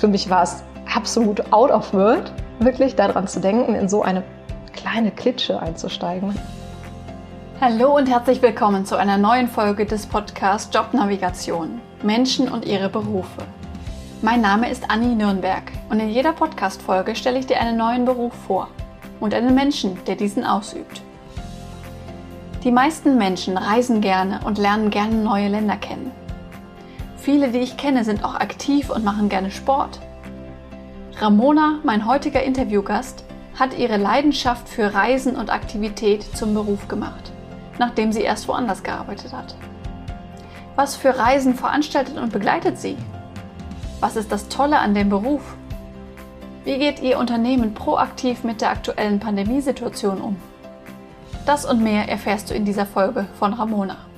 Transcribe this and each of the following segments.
für mich war es absolut out of world, wirklich daran zu denken, in so eine kleine Klitsche einzusteigen. Hallo und herzlich willkommen zu einer neuen Folge des Podcasts Jobnavigation Menschen und ihre Berufe. Mein Name ist Anni Nürnberg und in jeder Podcast-Folge stelle ich dir einen neuen Beruf vor und einen Menschen, der diesen ausübt. Die meisten Menschen reisen gerne und lernen gerne neue Länder kennen. Viele, die ich kenne, sind auch aktiv und machen gerne Sport. Ramona, mein heutiger Interviewgast, hat ihre Leidenschaft für Reisen und Aktivität zum Beruf gemacht, nachdem sie erst woanders gearbeitet hat. Was für Reisen veranstaltet und begleitet sie? Was ist das Tolle an dem Beruf? Wie geht Ihr Unternehmen proaktiv mit der aktuellen Pandemiesituation um? Das und mehr erfährst du in dieser Folge von Ramona.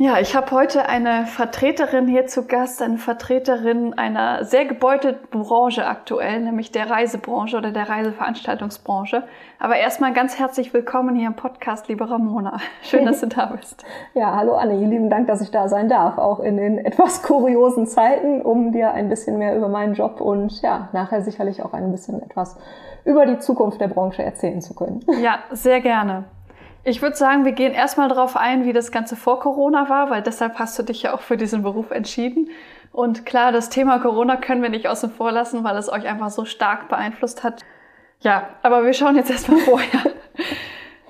Ja, ich habe heute eine Vertreterin hier zu Gast, eine Vertreterin einer sehr gebeutelten Branche aktuell, nämlich der Reisebranche oder der Reiseveranstaltungsbranche. Aber erstmal ganz herzlich willkommen hier im Podcast, liebe Ramona. Schön, dass du da bist. Ja, hallo Anne, lieben Dank, dass ich da sein darf, auch in den etwas kuriosen Zeiten, um dir ein bisschen mehr über meinen Job und ja, nachher sicherlich auch ein bisschen etwas über die Zukunft der Branche erzählen zu können. Ja, sehr gerne. Ich würde sagen, wir gehen erstmal darauf ein, wie das Ganze vor Corona war, weil deshalb hast du dich ja auch für diesen Beruf entschieden. Und klar, das Thema Corona können wir nicht außen vor lassen, weil es euch einfach so stark beeinflusst hat. Ja, aber wir schauen jetzt erstmal vorher.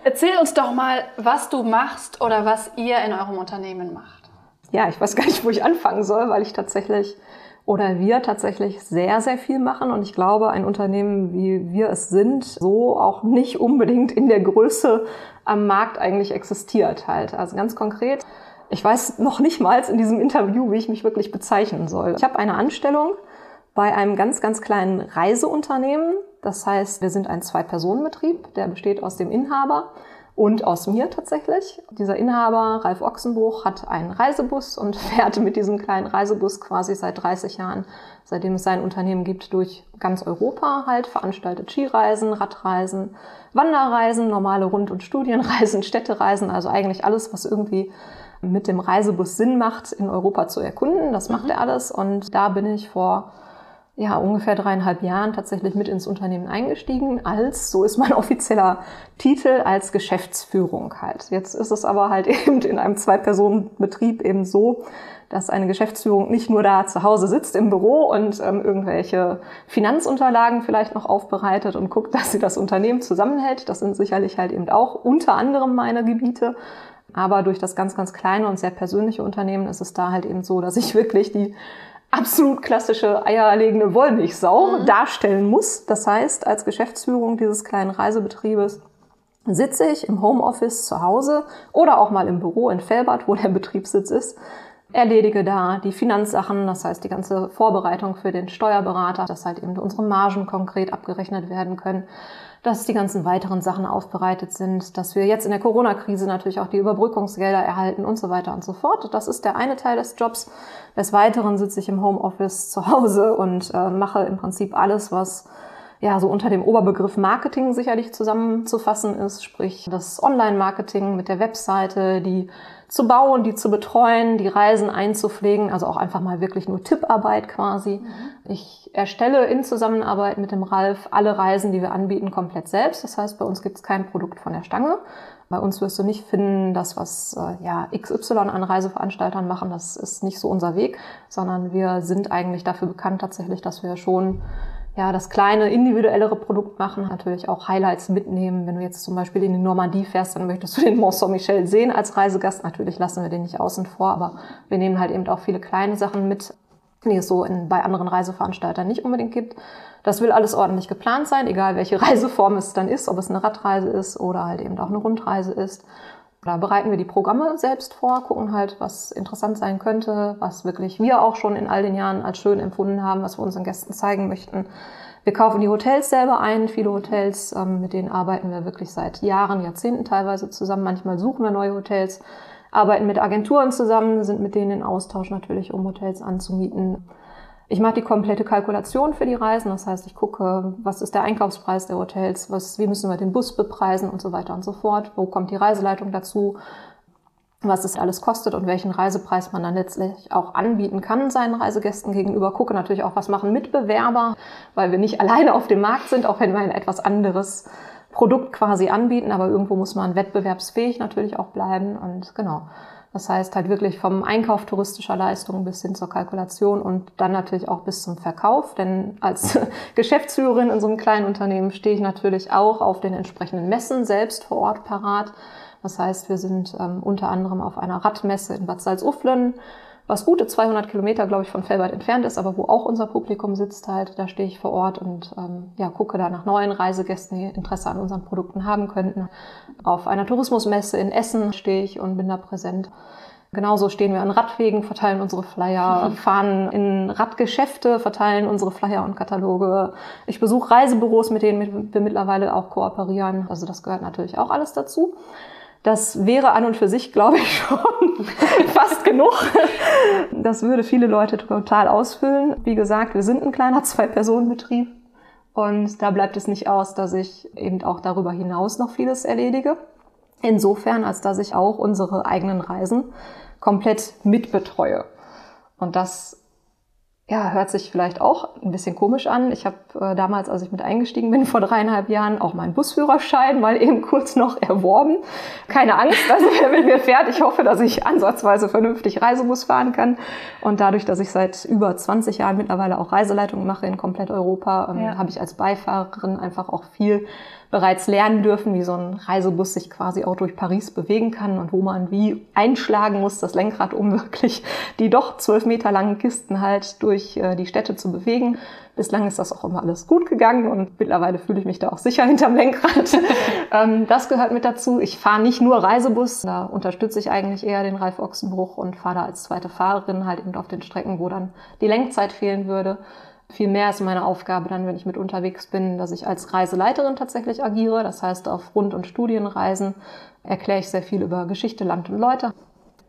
Erzähl uns doch mal, was du machst oder was ihr in eurem Unternehmen macht. Ja, ich weiß gar nicht, wo ich anfangen soll, weil ich tatsächlich oder wir tatsächlich sehr, sehr viel machen. Und ich glaube, ein Unternehmen, wie wir es sind, so auch nicht unbedingt in der Größe am Markt eigentlich existiert halt. Also ganz konkret, ich weiß noch nicht mal in diesem Interview, wie ich mich wirklich bezeichnen soll. Ich habe eine Anstellung bei einem ganz, ganz kleinen Reiseunternehmen. Das heißt, wir sind ein Zwei-Personen-Betrieb, der besteht aus dem Inhaber und aus mir tatsächlich. Dieser Inhaber, Ralf Ochsenbruch, hat einen Reisebus und fährt mit diesem kleinen Reisebus quasi seit 30 Jahren, seitdem es sein Unternehmen gibt, durch ganz Europa halt, veranstaltet Skireisen, Radreisen, Wanderreisen, normale Rund- und Studienreisen, Städtereisen, also eigentlich alles, was irgendwie mit dem Reisebus Sinn macht, in Europa zu erkunden. Das macht mhm. er alles und da bin ich vor ja, ungefähr dreieinhalb Jahren tatsächlich mit ins Unternehmen eingestiegen, als, so ist mein offizieller Titel, als Geschäftsführung halt. Jetzt ist es aber halt eben in einem Zwei-Personen-Betrieb eben so, dass eine Geschäftsführung nicht nur da zu Hause sitzt im Büro und ähm, irgendwelche Finanzunterlagen vielleicht noch aufbereitet und guckt, dass sie das Unternehmen zusammenhält. Das sind sicherlich halt eben auch unter anderem meine Gebiete. Aber durch das ganz, ganz kleine und sehr persönliche Unternehmen ist es da halt eben so, dass ich wirklich die absolut klassische eierlegende Wollmilchsau mhm. darstellen muss. Das heißt, als Geschäftsführung dieses kleinen Reisebetriebes sitze ich im Homeoffice zu Hause oder auch mal im Büro in Fellbad, wo der Betriebssitz ist, erledige da die Finanzsachen, das heißt die ganze Vorbereitung für den Steuerberater, dass halt eben unsere Margen konkret abgerechnet werden können dass die ganzen weiteren Sachen aufbereitet sind, dass wir jetzt in der Corona-Krise natürlich auch die Überbrückungsgelder erhalten und so weiter und so fort. Das ist der eine Teil des Jobs. Des Weiteren sitze ich im Homeoffice zu Hause und äh, mache im Prinzip alles, was ja so unter dem Oberbegriff Marketing sicherlich zusammenzufassen ist, sprich das Online-Marketing mit der Webseite, die zu bauen, die zu betreuen, die Reisen einzupflegen, also auch einfach mal wirklich nur Tipparbeit quasi. Mhm. Ich erstelle in Zusammenarbeit mit dem Ralf alle Reisen, die wir anbieten, komplett selbst. Das heißt, bei uns gibt es kein Produkt von der Stange. Bei uns wirst du nicht finden, das, was äh, ja, XY an Reiseveranstaltern machen, das ist nicht so unser Weg, sondern wir sind eigentlich dafür bekannt tatsächlich, dass wir schon ja, das kleine, individuellere Produkt machen, natürlich auch Highlights mitnehmen. Wenn du jetzt zum Beispiel in die Normandie fährst, dann möchtest du den Mont Saint-Michel sehen als Reisegast. Natürlich lassen wir den nicht außen vor, aber wir nehmen halt eben auch viele kleine Sachen mit, die es so in, bei anderen Reiseveranstaltern nicht unbedingt gibt. Das will alles ordentlich geplant sein, egal welche Reiseform es dann ist, ob es eine Radreise ist oder halt eben auch eine Rundreise ist. Da bereiten wir die Programme selbst vor, gucken halt, was interessant sein könnte, was wirklich wir auch schon in all den Jahren als schön empfunden haben, was wir unseren Gästen zeigen möchten. Wir kaufen die Hotels selber ein, viele Hotels, ähm, mit denen arbeiten wir wirklich seit Jahren, Jahrzehnten teilweise zusammen. Manchmal suchen wir neue Hotels, arbeiten mit Agenturen zusammen, sind mit denen in Austausch natürlich, um Hotels anzumieten. Ich mache die komplette Kalkulation für die Reisen. Das heißt, ich gucke, was ist der Einkaufspreis der Hotels, was, wie müssen wir den Bus bepreisen und so weiter und so fort. Wo kommt die Reiseleitung dazu? was es alles kostet und welchen Reisepreis man dann letztlich auch anbieten kann seinen Reisegästen gegenüber. Gucke natürlich auch, was machen Mitbewerber, weil wir nicht alleine auf dem Markt sind, auch wenn wir ein etwas anderes Produkt quasi anbieten, aber irgendwo muss man wettbewerbsfähig natürlich auch bleiben und genau. Das heißt halt wirklich vom Einkauf touristischer Leistungen bis hin zur Kalkulation und dann natürlich auch bis zum Verkauf. Denn als Geschäftsführerin in so einem kleinen Unternehmen stehe ich natürlich auch auf den entsprechenden Messen selbst vor Ort parat. Das heißt, wir sind ähm, unter anderem auf einer Radmesse in Bad Salzuflen, was gute 200 Kilometer, glaube ich, von Fellbad entfernt ist, aber wo auch unser Publikum sitzt halt. Da stehe ich vor Ort und ähm, ja, gucke da nach neuen Reisegästen, die Interesse an unseren Produkten haben könnten. Auf einer Tourismusmesse in Essen stehe ich und bin da präsent. Genauso stehen wir an Radwegen, verteilen unsere Flyer, fahren in Radgeschäfte, verteilen unsere Flyer und Kataloge. Ich besuche Reisebüros, mit denen wir mittlerweile auch kooperieren. Also das gehört natürlich auch alles dazu. Das wäre an und für sich, glaube ich, schon fast genug. Das würde viele Leute total ausfüllen. Wie gesagt, wir sind ein kleiner Zwei-Personen-Betrieb. Und da bleibt es nicht aus, dass ich eben auch darüber hinaus noch vieles erledige. Insofern, als dass ich auch unsere eigenen Reisen komplett mitbetreue. Und das ja, hört sich vielleicht auch ein bisschen komisch an. Ich habe äh, damals, als ich mit eingestiegen bin, vor dreieinhalb Jahren auch meinen Busführerschein mal eben kurz noch erworben. Keine Angst, also wer mit mir fährt, ich hoffe, dass ich ansatzweise vernünftig Reisebus fahren kann. Und dadurch, dass ich seit über 20 Jahren mittlerweile auch Reiseleitung mache in komplett Europa, ähm, ja. habe ich als Beifahrerin einfach auch viel bereits lernen dürfen, wie so ein Reisebus sich quasi auch durch Paris bewegen kann und wo man wie einschlagen muss, das Lenkrad, um wirklich die doch zwölf Meter langen Kisten halt durch äh, die Städte zu bewegen. Bislang ist das auch immer alles gut gegangen und mittlerweile fühle ich mich da auch sicher hinterm Lenkrad. Ähm, das gehört mit dazu. Ich fahre nicht nur Reisebus, da unterstütze ich eigentlich eher den Ralf Ochsenbruch und fahre da als zweite Fahrerin halt eben auf den Strecken, wo dann die Lenkzeit fehlen würde. Viel mehr ist meine Aufgabe dann, wenn ich mit unterwegs bin, dass ich als Reiseleiterin tatsächlich agiere. Das heißt, auf Rund- und Studienreisen erkläre ich sehr viel über Geschichte, Land und Leute.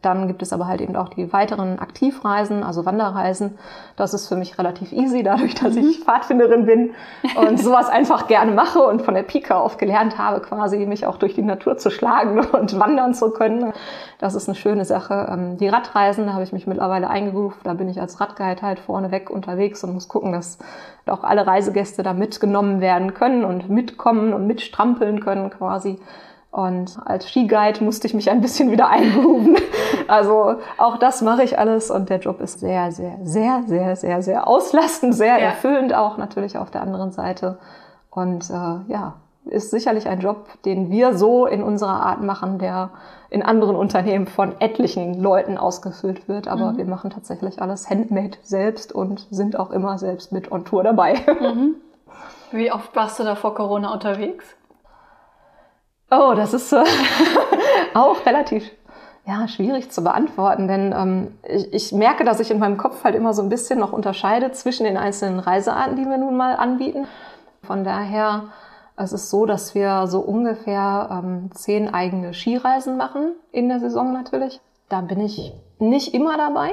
Dann gibt es aber halt eben auch die weiteren Aktivreisen, also Wanderreisen. Das ist für mich relativ easy, dadurch, dass ich mhm. Pfadfinderin bin und sowas einfach gerne mache und von der Pike auf gelernt habe, quasi mich auch durch die Natur zu schlagen und wandern zu können. Das ist eine schöne Sache. Ähm, die Radreisen, da habe ich mich mittlerweile eingerufen. Da bin ich als Radguide halt vorneweg unterwegs und muss gucken, dass auch alle Reisegäste da mitgenommen werden können und mitkommen und mitstrampeln können quasi. Und als Skiguide musste ich mich ein bisschen wieder eingrooven. Also auch das mache ich alles und der Job ist sehr, sehr, sehr, sehr, sehr, sehr auslastend, sehr ja. erfüllend auch natürlich auf der anderen Seite. Und äh, ja, ist sicherlich ein Job, den wir so in unserer Art machen, der in anderen Unternehmen von etlichen Leuten ausgefüllt wird. Aber mhm. wir machen tatsächlich alles handmade selbst und sind auch immer selbst mit on Tour dabei. Mhm. Wie oft warst du da vor Corona unterwegs? Oh, das ist äh, auch relativ ja, schwierig zu beantworten, denn ähm, ich, ich merke, dass ich in meinem Kopf halt immer so ein bisschen noch unterscheide zwischen den einzelnen Reisearten, die wir nun mal anbieten. Von daher es ist so, dass wir so ungefähr ähm, zehn eigene Skireisen machen in der Saison natürlich. Da bin ich nicht immer dabei.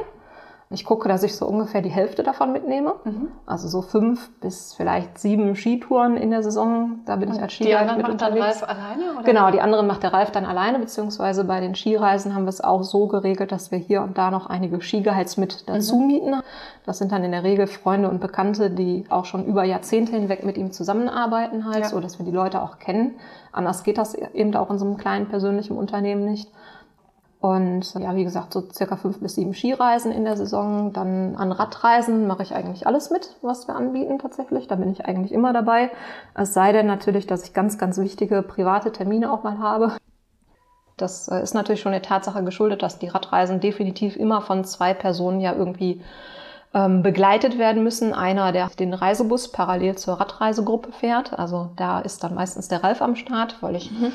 Ich gucke, dass ich so ungefähr die Hälfte davon mitnehme. Mhm. Also so fünf bis vielleicht sieben Skitouren in der Saison. Da bin Und ich als Skiguide mit macht unterwegs. Dann Ralf alleine? Oder? Genau, die anderen macht der Ralf dann alleine, beziehungsweise bei den Skireisen haben wir es auch so geregelt, dass wir hier und da noch einige Skiguides mit dazu mhm. mieten. Das sind dann in der Regel Freunde und Bekannte, die auch schon über Jahrzehnte hinweg mit ihm zusammenarbeiten halt, ja. so dass wir die Leute auch kennen. Anders geht das eben auch in so einem kleinen persönlichen Unternehmen nicht. Und ja, wie gesagt, so circa fünf bis sieben Skireisen in der Saison. Dann an Radreisen mache ich eigentlich alles mit, was wir anbieten tatsächlich. Da bin ich eigentlich immer dabei. Es sei denn natürlich, dass ich ganz, ganz wichtige private Termine auch mal habe. Das äh, ist natürlich schon der Tatsache geschuldet, dass die Radreisen definitiv immer von zwei Personen ja irgendwie ähm, begleitet werden müssen. Einer, der den Reisebus parallel zur Radreisegruppe fährt. Also da ist dann meistens der Ralf am Start, weil ich mhm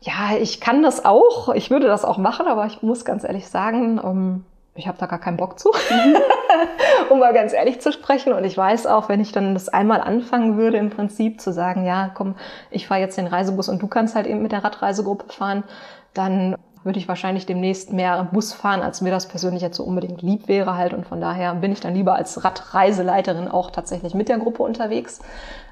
ja, ich kann das auch. Ich würde das auch machen, aber ich muss ganz ehrlich sagen, um, ähm, ich habe da gar keinen Bock zu, um mal ganz ehrlich zu sprechen. Und ich weiß auch, wenn ich dann das einmal anfangen würde, im Prinzip zu sagen, ja, komm, ich fahre jetzt den Reisebus und du kannst halt eben mit der Radreisegruppe fahren, dann würde ich wahrscheinlich demnächst mehr Bus fahren, als mir das persönlich jetzt so unbedingt lieb wäre halt. Und von daher bin ich dann lieber als Radreiseleiterin auch tatsächlich mit der Gruppe unterwegs,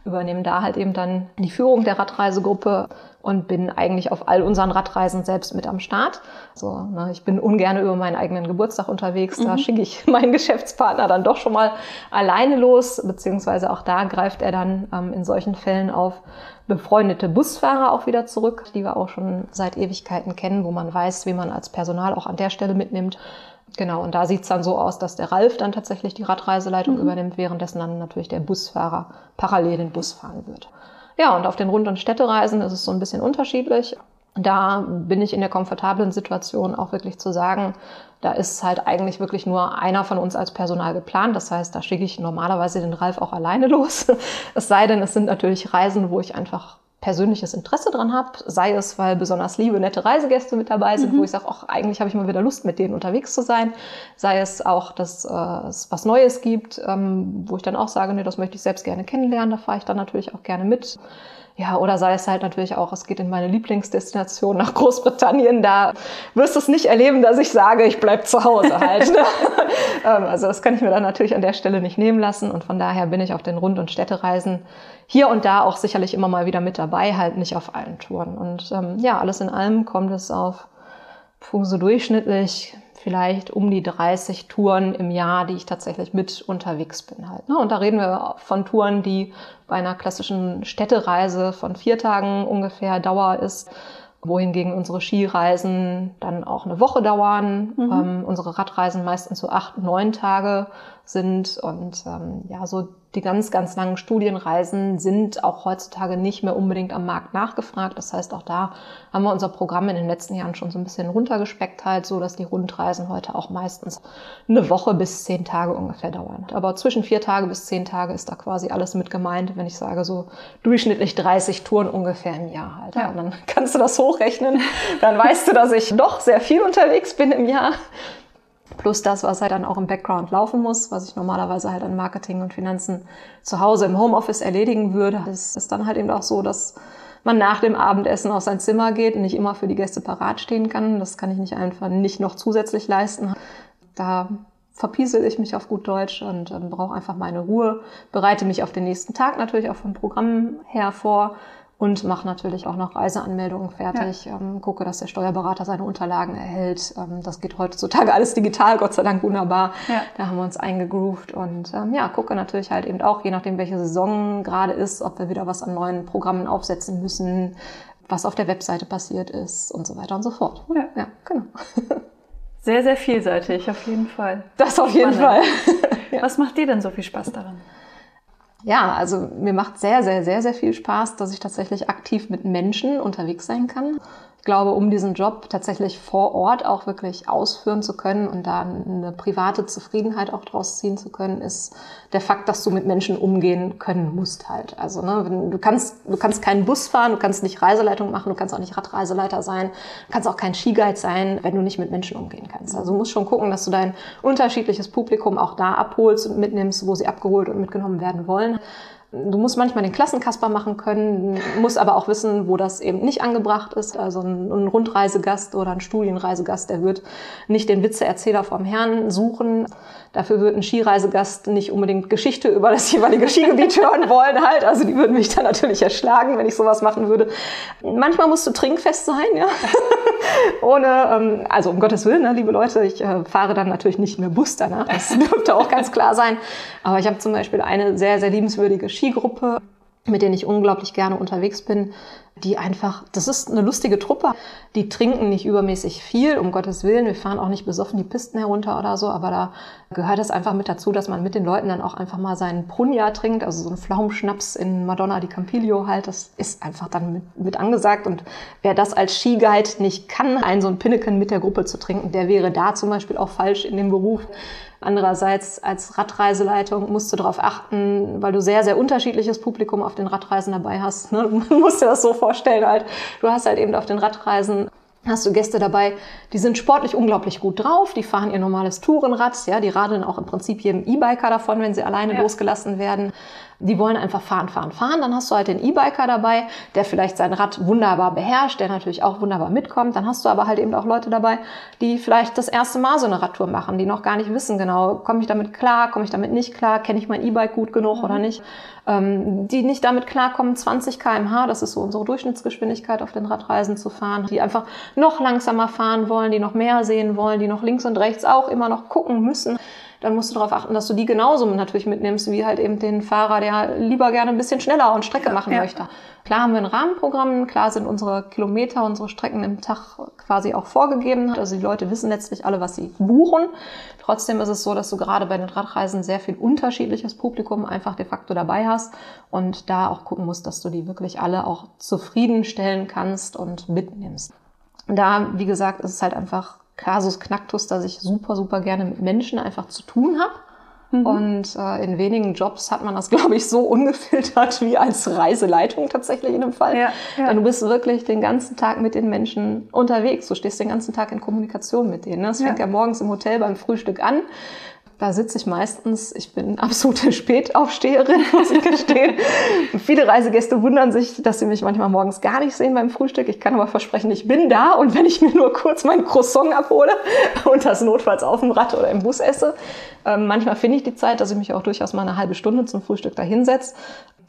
übernehme da halt eben dann die Führung der Radreisegruppe und bin eigentlich auf all unseren Radreisen selbst mit am Start. So, ne, ich bin ungern über meinen eigenen Geburtstag unterwegs. Da mhm. schicke ich meinen Geschäftspartner dann doch schon mal alleine los, beziehungsweise auch da greift er dann ähm, in solchen Fällen auf befreundete Busfahrer auch wieder zurück, die wir auch schon seit Ewigkeiten kennen, wo man weiß, wie man als Personal auch an der Stelle mitnimmt. Genau, und da sieht's dann so aus, dass der Ralf dann tatsächlich die Radreiseleitung mhm. übernimmt, währenddessen dann natürlich der Busfahrer parallel den Bus fahren wird. Ja, und auf den Rund- und Städtereisen ist es so ein bisschen unterschiedlich. Da bin ich in der komfortablen Situation auch wirklich zu sagen, da ist halt eigentlich wirklich nur einer von uns als Personal geplant. Das heißt, da schicke ich normalerweise den Ralf auch alleine los. Es sei denn, es sind natürlich Reisen, wo ich einfach persönliches Interesse dran habe, sei es, weil besonders liebe, nette Reisegäste mit dabei sind, mhm. wo ich sage, ach, eigentlich habe ich mal wieder Lust, mit denen unterwegs zu sein, sei es auch, dass äh, es was Neues gibt, ähm, wo ich dann auch sage, nee, das möchte ich selbst gerne kennenlernen, da fahre ich dann natürlich auch gerne mit. Ja, oder sei es halt natürlich auch, es geht in meine Lieblingsdestination nach Großbritannien. Da wirst du es nicht erleben, dass ich sage, ich bleib zu Hause halt. Ne? Ähm, also das kann ich mir dann natürlich an der Stelle nicht nehmen lassen. Und von daher bin ich auf den Rund- und Städtereisen hier und da auch sicherlich immer mal wieder mit dabei, halt nicht auf allen Touren. Und ähm, ja, alles in allem kommt es auf so durchschnittlich vielleicht um die 30 Touren im Jahr, die ich tatsächlich mit unterwegs bin halt. Ne? Und da reden wir von Touren, die bei einer klassischen Städtereise von vier Tagen ungefähr Dauer ist, wohingegen unsere Skireisen dann auch eine Woche dauern, mhm. ähm, unsere Radreisen meistens so acht, neun Tage sind und ähm, ja, so die ganz, ganz langen Studienreisen sind auch heutzutage nicht mehr unbedingt am Markt nachgefragt. Das heißt, auch da haben wir unser Programm in den letzten Jahren schon so ein bisschen runtergespeckt halt, so dass die Rundreisen heute auch meistens eine Woche bis zehn Tage ungefähr dauern. Aber zwischen vier Tage bis zehn Tage ist da quasi alles mit gemeint, wenn ich sage so durchschnittlich 30 Touren ungefähr im Jahr halt. Ja. Und dann kannst du das hochrechnen. Dann weißt du, dass ich doch sehr viel unterwegs bin im Jahr plus das, was halt dann auch im Background laufen muss, was ich normalerweise halt an Marketing und Finanzen zu Hause im Homeoffice erledigen würde. Es ist dann halt eben auch so, dass man nach dem Abendessen auf sein Zimmer geht und nicht immer für die Gäste parat stehen kann. Das kann ich nicht einfach nicht noch zusätzlich leisten. Da verpiesel ich mich auf gut Deutsch und ähm, brauche einfach meine Ruhe, bereite mich auf den nächsten Tag natürlich auch vom Programm her vor, und mache natürlich auch noch Reiseanmeldungen fertig, ja. ähm, gucke, dass der Steuerberater seine Unterlagen erhält. Ähm, das geht heutzutage alles digital, Gott sei Dank wunderbar. Ja. Da haben wir uns eingegroovt und ähm, ja, gucke natürlich halt eben auch, je nachdem welche Saison gerade ist, ob wir wieder was an neuen Programmen aufsetzen müssen, was auf der Webseite passiert ist und so weiter und so fort. Ja, ja genau. Sehr, sehr vielseitig, auf jeden Fall. Das auf jeden Fall. Was macht dir denn so viel Spaß daran? Ja, also mir macht sehr, sehr, sehr, sehr viel Spaß, dass ich tatsächlich aktiv mit Menschen unterwegs sein kann glaube, um diesen Job tatsächlich vor Ort auch wirklich ausführen zu können und da eine private Zufriedenheit auch draus ziehen zu können, ist der Fakt, dass du mit Menschen umgehen können musst halt. Also ne, du kannst du kannst keinen Bus fahren, du kannst nicht Reiseleitung machen, du kannst auch nicht Radreiseleiter sein, du kannst auch kein Skiguide sein, wenn du nicht mit Menschen umgehen kannst. Also du musst schon gucken, dass du dein unterschiedliches Publikum auch da abholst und mitnimmst, wo sie abgeholt und mitgenommen werden wollen. Du musst manchmal den Klassenkasper machen können, musst aber auch wissen, wo das eben nicht angebracht ist. Also ein, Rundreisegast oder ein Studienreisegast, der wird nicht den Witzeerzähler vom Herrn suchen. Dafür wird ein Skireisegast nicht unbedingt Geschichte über das jeweilige Skigebiet hören wollen halt. Also die würden mich dann natürlich erschlagen, wenn ich sowas machen würde. Manchmal musst du trinkfest sein, ja. Ohne, ähm, also um Gottes Willen, ne, liebe Leute, ich äh, fahre dann natürlich nicht mehr Bus danach. Das dürfte auch ganz klar sein. Aber ich habe zum Beispiel eine sehr, sehr liebenswürdige Skigruppe, mit denen ich unglaublich gerne unterwegs bin, die einfach, das ist eine lustige Truppe. Die trinken nicht übermäßig viel, um Gottes Willen. Wir fahren auch nicht besoffen die Pisten herunter oder so, aber da gehört es einfach mit dazu, dass man mit den Leuten dann auch einfach mal seinen Prunja trinkt, also so einen Pflaumenschnaps in Madonna di Campiglio halt. Das ist einfach dann mit, mit angesagt. Und wer das als Skiguide nicht kann, einen so ein Pinneken mit der Gruppe zu trinken, der wäre da zum Beispiel auch falsch in dem Beruf. Andererseits als Radreiseleitung musst du darauf achten, weil du sehr, sehr unterschiedliches Publikum auf den Radreisen dabei hast. Ne? Du musst dir das so vorstellen halt. Du hast halt eben auf den Radreisen hast du Gäste dabei, die sind sportlich unglaublich gut drauf, die fahren ihr normales Tourenrad, ja, die radeln auch im Prinzip jedem E-Biker davon, wenn sie alleine ja. losgelassen werden. Die wollen einfach fahren, fahren, fahren. Dann hast du halt den E-Biker dabei, der vielleicht sein Rad wunderbar beherrscht, der natürlich auch wunderbar mitkommt. Dann hast du aber halt eben auch Leute dabei, die vielleicht das erste Mal so eine Radtour machen, die noch gar nicht wissen genau, komme ich damit klar, komme ich damit nicht klar, kenne ich mein E-Bike gut genug mhm. oder nicht. Ähm, die nicht damit klarkommen, 20 kmh, das ist so unsere Durchschnittsgeschwindigkeit auf den Radreisen zu fahren, die einfach noch langsamer fahren wollen, die noch mehr sehen wollen, die noch links und rechts auch immer noch gucken müssen dann musst du darauf achten, dass du die genauso natürlich mitnimmst, wie halt eben den Fahrer, der lieber gerne ein bisschen schneller und Strecke machen ja. möchte. Klar haben wir ein Rahmenprogramm, klar sind unsere Kilometer, unsere Strecken im Tag quasi auch vorgegeben. Also die Leute wissen letztlich alle, was sie buchen. Trotzdem ist es so, dass du gerade bei den Radreisen sehr viel unterschiedliches Publikum einfach de facto dabei hast und da auch gucken musst, dass du die wirklich alle auch zufriedenstellen kannst und mitnimmst. Da, wie gesagt, ist es halt einfach Kasus Knacktus, dass ich super, super gerne mit Menschen einfach zu tun habe. Mhm. Und äh, in wenigen Jobs hat man das, glaube ich, so ungefiltert wie als Reiseleitung tatsächlich in dem Fall. Ja, ja. Denn du bist wirklich den ganzen Tag mit den Menschen unterwegs. Du stehst den ganzen Tag in Kommunikation mit denen. Das fängt ja, ja morgens im Hotel beim Frühstück an. Da sitze ich meistens, ich bin absolute Spätaufsteherin, muss ich gestehen. Viele Reisegäste wundern sich, dass sie mich manchmal morgens gar nicht sehen beim Frühstück. Ich kann aber versprechen, ich bin da und wenn ich mir nur kurz mein Croissant abhole und das notfalls auf dem Rad oder im Bus esse, ähm, manchmal finde ich die Zeit, dass ich mich auch durchaus mal eine halbe Stunde zum Frühstück da hinsetze.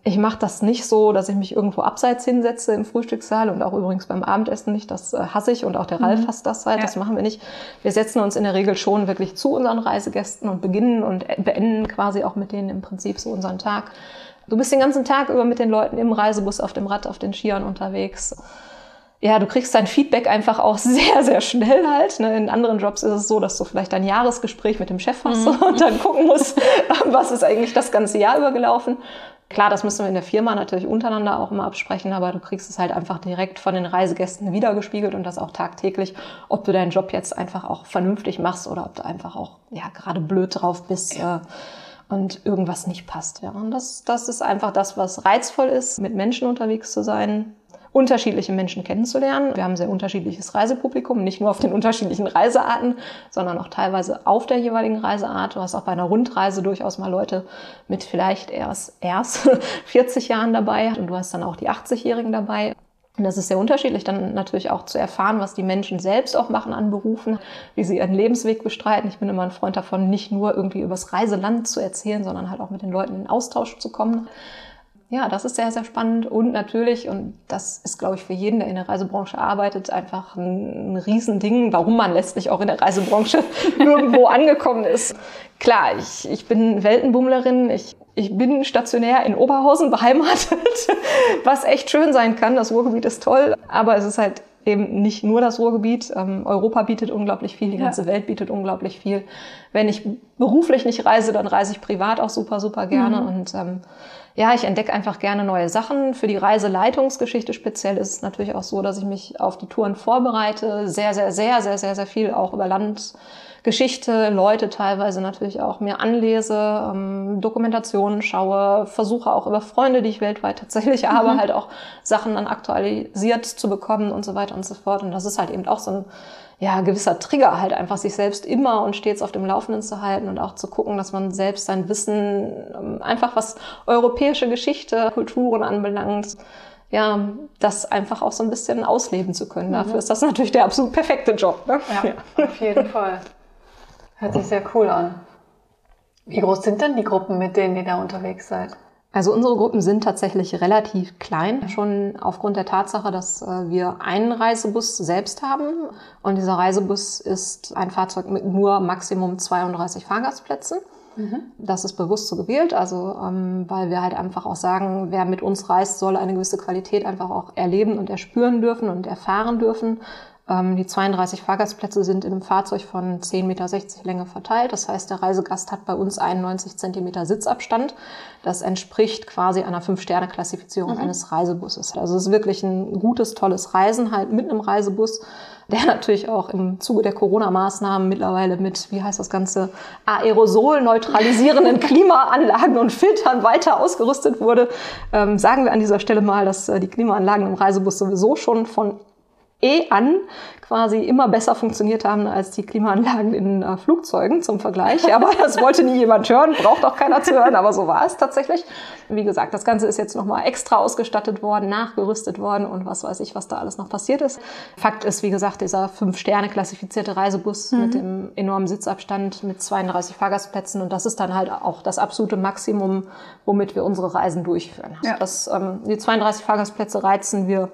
Ich mache das nicht so, dass ich mich irgendwo abseits hinsetze im Frühstückssaal und auch übrigens beim Abendessen nicht. Das äh, hasse ich und auch der Ralf mhm. hasst das halt. Ja. Das machen wir nicht. Wir setzen uns in der Regel schon wirklich zu unseren Reisegästen und beginnen und beenden quasi auch mit denen im Prinzip so unseren Tag. Du bist den ganzen Tag über mit den Leuten im Reisebus, auf dem Rad, auf den Skiern unterwegs ja, du kriegst dein Feedback einfach auch sehr, sehr schnell halt. Ne? In anderen Jobs ist es so, dass du vielleicht dein Jahresgespräch mit dem Chef hast mhm. und dann gucken musst, was ist eigentlich das ganze Jahr über gelaufen. Klar, das müssen wir in der Firma natürlich untereinander auch immer absprechen, aber du kriegst es halt einfach direkt von den Reisegästen wiedergespiegelt und das auch tagtäglich, ob du deinen Job jetzt einfach auch vernünftig machst oder ob du einfach auch ja gerade blöd drauf bist. Äh, und irgendwas nicht passt. Ja. Und das, das ist einfach das, was reizvoll ist, mit Menschen unterwegs zu sein, unterschiedliche Menschen kennenzulernen. Wir haben sehr unterschiedliches Reisepublikum, nicht nur auf den unterschiedlichen Reisearten, sondern auch teilweise auf der jeweiligen Reiseart. Du hast auch bei einer Rundreise durchaus mal Leute mit vielleicht erst, erst 40 Jahren dabei und du hast dann auch die 80-Jährigen dabei. Und das ist sehr unterschiedlich, dann natürlich auch zu erfahren, was die Menschen selbst auch machen an Berufen, wie sie ihren Lebensweg bestreiten. Ich bin immer ein Freund davon, nicht nur irgendwie übers Reiseland zu erzählen, sondern halt auch mit den Leuten in Austausch zu kommen ja, das ist sehr, sehr spannend und natürlich, und das ist, glaube ich, für jeden, der in der Reisebranche arbeitet, einfach ein, ein Riesending, warum man letztlich auch in der Reisebranche irgendwo angekommen ist. Klar, ich, ich bin Weltenbummlerin, ich, ich bin stationär in Oberhausen beheimatet, was echt schön sein kann. Das Ruhrgebiet ist toll, aber es ist halt eben nicht nur das Ruhrgebiet. Ähm, Europa bietet unglaublich viel, die ganze ja. Welt bietet unglaublich viel. Wenn ich beruflich nicht reise, dann reise ich privat auch super, super gerne mhm. und ähm, ja, ich entdecke einfach gerne neue Sachen. Für die Reiseleitungsgeschichte speziell ist es natürlich auch so, dass ich mich auf die Touren vorbereite. Sehr, sehr, sehr, sehr, sehr, sehr viel auch über Landgeschichte, Leute teilweise natürlich auch mir anlese, ähm, Dokumentationen schaue, versuche auch über Freunde, die ich weltweit tatsächlich mhm. habe, halt auch Sachen dann aktualisiert zu bekommen und so weiter und so fort. Und das ist halt eben auch so ein ja, gewisser Trigger halt einfach, sich selbst immer und stets auf dem Laufenden zu halten und auch zu gucken, dass man selbst sein Wissen ähm, einfach was europäische Geschichte, Kulturen anbelangt, ja, das einfach auch so ein bisschen ausleben zu können. Dafür mhm. ist das natürlich der absolut perfekte Job. Ne? Ja, ja, auf jeden Fall. Hört sich sehr cool an. Wie groß sind denn die Gruppen, mit denen ihr da unterwegs seid? Also unsere Gruppen sind tatsächlich relativ klein, schon aufgrund der Tatsache, dass äh, wir einen Reisebus selbst haben. Und dieser Reisebus ist ein Fahrzeug mit nur Maximum 32 Fahrgastplätzen. Mhm. Das ist bewusst so gewählt, also ähm, weil wir halt einfach auch sagen, wer mit uns reist, soll eine gewisse Qualität einfach auch erleben und erspüren dürfen und erfahren dürfen. Ähm, die 32 Fahrgastplätze sind in einem Fahrzeug von 10,60 Meter Länge verteilt. Das heißt, der Reisegast hat bei uns 91 Zentimeter Sitzabstand. Das entspricht quasi einer Fünf-Sterne-Klassifizierung mhm. eines Reisebusses. Also es ist wirklich ein gutes, tolles Reisen halt mit einem Reisebus, der natürlich auch im Zuge der Corona-Maßnahmen mittlerweile mit, wie heißt das Ganze, Aerosol-neutralisierenden Klimaanlagen und Filtern weiter ausgerüstet wurde. Ähm, sagen wir an dieser Stelle mal, dass äh, die Klimaanlagen im Reisebus sowieso schon von eh an quasi immer besser funktioniert haben als die Klimaanlagen in äh, Flugzeugen zum Vergleich. Aber das wollte nie jemand hören, braucht auch keiner zu hören, aber so war es tatsächlich. Wie gesagt, das Ganze ist jetzt nochmal extra ausgestattet worden, nachgerüstet worden und was weiß ich, was da alles noch passiert ist. Fakt ist, wie gesagt, dieser fünf Sterne klassifizierte Reisebus mhm. mit dem enormen Sitzabstand mit 32 Fahrgastplätzen und das ist dann halt auch das absolute Maximum, womit wir unsere Reisen durchführen. Ja. Das, ähm, die 32 Fahrgastplätze reizen wir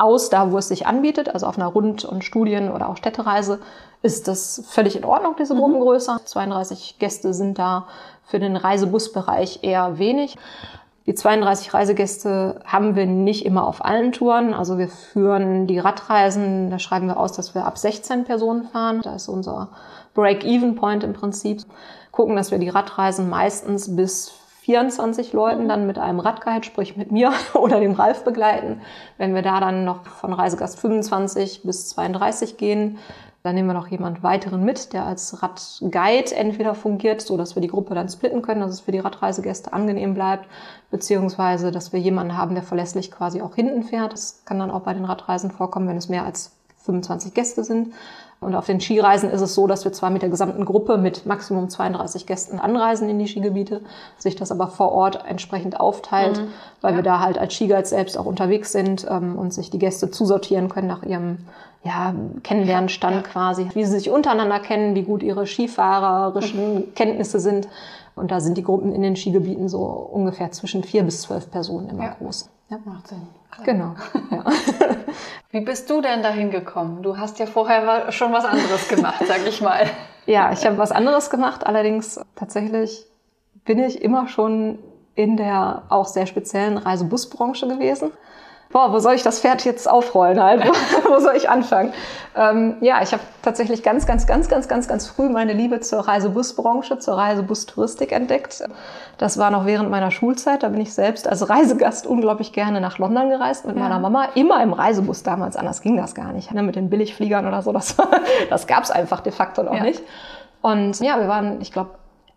aus, da wo es sich anbietet, also auf einer Rund- und Studien- oder auch Städtereise, ist das völlig in Ordnung, diese mhm. Gruppengröße. Mhm. 32 Gäste sind da für den Reisebusbereich eher wenig. Die 32 Reisegäste haben wir nicht immer auf allen Touren. Also wir führen die Radreisen, da schreiben wir aus, dass wir ab 16 Personen fahren. Da ist unser Break-Even-Point im Prinzip. Gucken, dass wir die Radreisen meistens bis 24 Leuten dann mit einem Radguide, sprich mit mir oder dem Ralf begleiten. Wenn wir da dann noch von Reisegast 25 bis 32 gehen, dann nehmen wir noch jemand weiteren mit, der als Radguide entweder fungiert, so dass wir die Gruppe dann splitten können, dass es für die Radreisegäste angenehm bleibt, beziehungsweise dass wir jemanden haben, der verlässlich quasi auch hinten fährt. Das kann dann auch bei den Radreisen vorkommen, wenn es mehr als 25 Gäste sind. Und auf den Skireisen ist es so, dass wir zwar mit der gesamten Gruppe mit Maximum 32 Gästen anreisen in die Skigebiete, sich das aber vor Ort entsprechend aufteilt, mhm. weil ja. wir da halt als Skiguides selbst auch unterwegs sind ähm, und sich die Gäste zusortieren können nach ihrem ja, Kennenlernstand ja. quasi, wie sie sich untereinander kennen, wie gut ihre skifahrerischen mhm. Kenntnisse sind. Und da sind die Gruppen in den Skigebieten so ungefähr zwischen vier bis zwölf Personen immer ja. groß. Ja, macht Sinn. Genau. Ja. Wie bist du denn dahin gekommen? Du hast ja vorher schon was anderes gemacht, sag ich mal. Ja, ich habe was anderes gemacht. Allerdings tatsächlich bin ich immer schon in der auch sehr speziellen Reisebusbranche gewesen boah, wo soll ich das Pferd jetzt aufrollen halt? Wo, wo soll ich anfangen? Ähm, ja, ich habe tatsächlich ganz, ganz, ganz, ganz, ganz, ganz früh meine Liebe zur Reisebusbranche, zur Reisebustouristik entdeckt. Das war noch während meiner Schulzeit. Da bin ich selbst als Reisegast unglaublich gerne nach London gereist mit ja. meiner Mama. Immer im Reisebus damals. Anders ging das gar nicht. Ne? Mit den Billigfliegern oder so. Das, das gab es einfach de facto noch ja. nicht. Und ja, wir waren, ich glaube,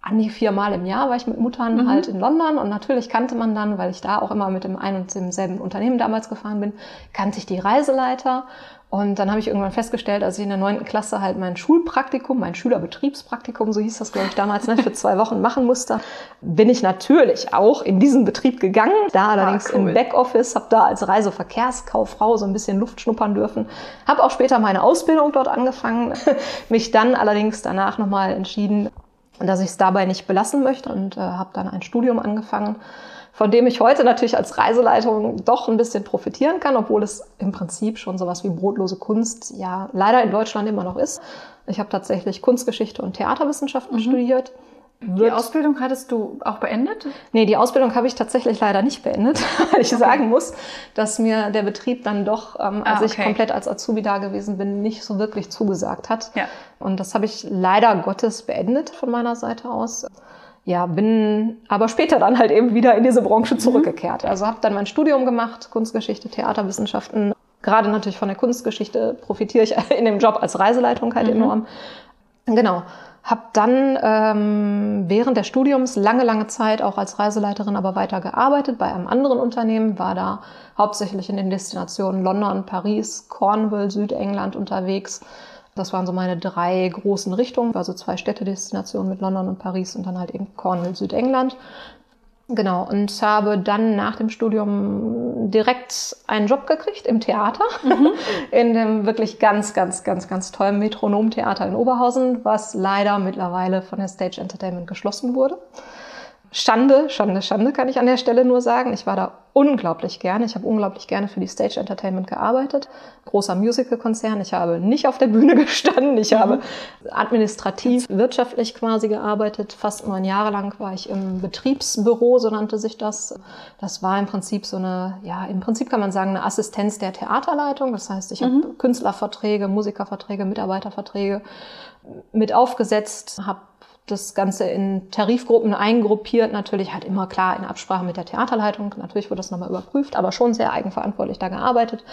an die viermal im Jahr war ich mit Muttern mhm. halt in London und natürlich kannte man dann, weil ich da auch immer mit dem einen und demselben Unternehmen damals gefahren bin, kannte ich die Reiseleiter und dann habe ich irgendwann festgestellt, als ich in der neunten Klasse halt mein Schulpraktikum, mein Schülerbetriebspraktikum, so hieß das glaube ich damals, ne, für zwei Wochen machen musste, bin ich natürlich auch in diesen Betrieb gegangen, da allerdings ah, cool. im Backoffice, habe da als Reiseverkehrskauffrau so ein bisschen Luft schnuppern dürfen, habe auch später meine Ausbildung dort angefangen, mich dann allerdings danach nochmal entschieden, dass ich es dabei nicht belassen möchte und äh, habe dann ein Studium angefangen, von dem ich heute natürlich als Reiseleitung doch ein bisschen profitieren kann, obwohl es im Prinzip schon sowas wie brotlose Kunst ja leider in Deutschland immer noch ist. Ich habe tatsächlich Kunstgeschichte und Theaterwissenschaften mhm. studiert die Ausbildung hattest du auch beendet? Nee, die Ausbildung habe ich tatsächlich leider nicht beendet, weil ich okay. sagen muss, dass mir der Betrieb dann doch, ähm, als ah, okay. ich komplett als Azubi da gewesen bin, nicht so wirklich zugesagt hat. Ja. Und das habe ich leider Gottes beendet von meiner Seite aus. Ja, bin aber später dann halt eben wieder in diese Branche mhm. zurückgekehrt. Mhm. Also habe dann mein Studium gemacht, Kunstgeschichte, Theaterwissenschaften. Gerade natürlich von der Kunstgeschichte profitiere ich in dem Job als Reiseleitung halt mhm. enorm. Genau. Habe dann ähm, während des Studiums lange, lange Zeit auch als Reiseleiterin aber weiter gearbeitet bei einem anderen Unternehmen, war da hauptsächlich in den Destinationen London, Paris, Cornwall, Südengland unterwegs. Das waren so meine drei großen Richtungen, also zwei Städtedestinationen mit London und Paris und dann halt eben Cornwall, Südengland. Genau, und habe dann nach dem Studium direkt einen Job gekriegt im Theater, mhm. in dem wirklich ganz, ganz, ganz, ganz tollen Metronomtheater in Oberhausen, was leider mittlerweile von der Stage Entertainment geschlossen wurde. Schande, Schande, Schande kann ich an der Stelle nur sagen. Ich war da unglaublich gerne. Ich habe unglaublich gerne für die Stage Entertainment gearbeitet. Großer Musical-Konzern. Ich habe nicht auf der Bühne gestanden. Ich mhm. habe administrativ, wirtschaftlich quasi gearbeitet. Fast neun Jahre lang war ich im Betriebsbüro, so nannte sich das. Das war im Prinzip so eine, ja, im Prinzip kann man sagen, eine Assistenz der Theaterleitung. Das heißt, ich mhm. habe Künstlerverträge, Musikerverträge, Mitarbeiterverträge mit aufgesetzt, habe das Ganze in Tarifgruppen eingruppiert, natürlich halt immer klar in Absprache mit der Theaterleitung. Natürlich wurde das nochmal überprüft, aber schon sehr eigenverantwortlich da gearbeitet.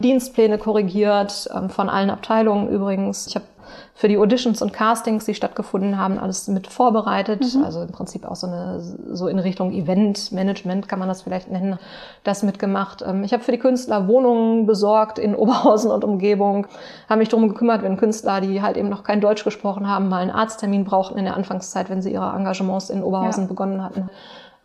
Dienstpläne korrigiert, ähm, von allen Abteilungen übrigens. Ich habe für die Auditions und Castings, die stattgefunden haben, alles mit vorbereitet. Mhm. Also im Prinzip auch so eine, so in Richtung Event-Management kann man das vielleicht nennen, das mitgemacht. Ähm, ich habe für die Künstler Wohnungen besorgt in Oberhausen und Umgebung, habe mich darum gekümmert, wenn Künstler, die halt eben noch kein Deutsch gesprochen haben, mal einen Arzttermin brauchten in der Anfangszeit, wenn sie ihre Engagements in Oberhausen ja. begonnen hatten.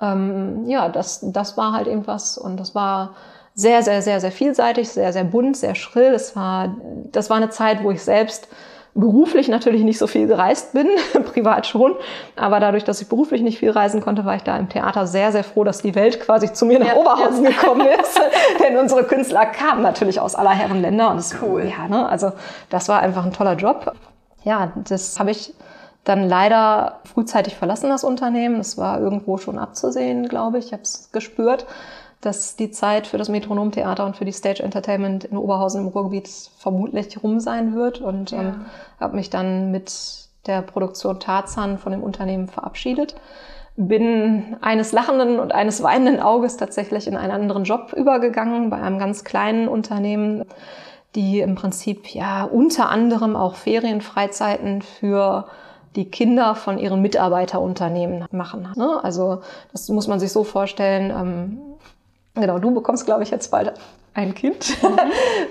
Ähm, ja, das, das war halt eben was und das war sehr, sehr, sehr, sehr vielseitig, sehr, sehr bunt, sehr schrill. Es war, das war eine Zeit, wo ich selbst beruflich natürlich nicht so viel gereist bin, privat schon, aber dadurch, dass ich beruflich nicht viel reisen konnte, war ich da im Theater sehr, sehr froh, dass die Welt quasi zu mir nach ja, Oberhausen ja. gekommen ist, denn unsere Künstler kamen natürlich aus aller Herren Länder und das, cool. Ja, ne, also das war einfach ein toller Job. Ja, das habe ich dann leider frühzeitig verlassen, das Unternehmen. Das war irgendwo schon abzusehen, glaube ich. Ich habe es gespürt dass die Zeit für das Metronomtheater und für die Stage Entertainment in Oberhausen im Ruhrgebiet vermutlich rum sein wird und ja. ähm, habe mich dann mit der Produktion Tarzan von dem Unternehmen verabschiedet. Bin eines lachenden und eines weinenden Auges tatsächlich in einen anderen Job übergegangen, bei einem ganz kleinen Unternehmen, die im Prinzip ja unter anderem auch Ferienfreizeiten für die Kinder von ihren Mitarbeiterunternehmen machen. Ne? Also das muss man sich so vorstellen. Genau, du bekommst, glaube ich, jetzt bald ein Kind, mhm.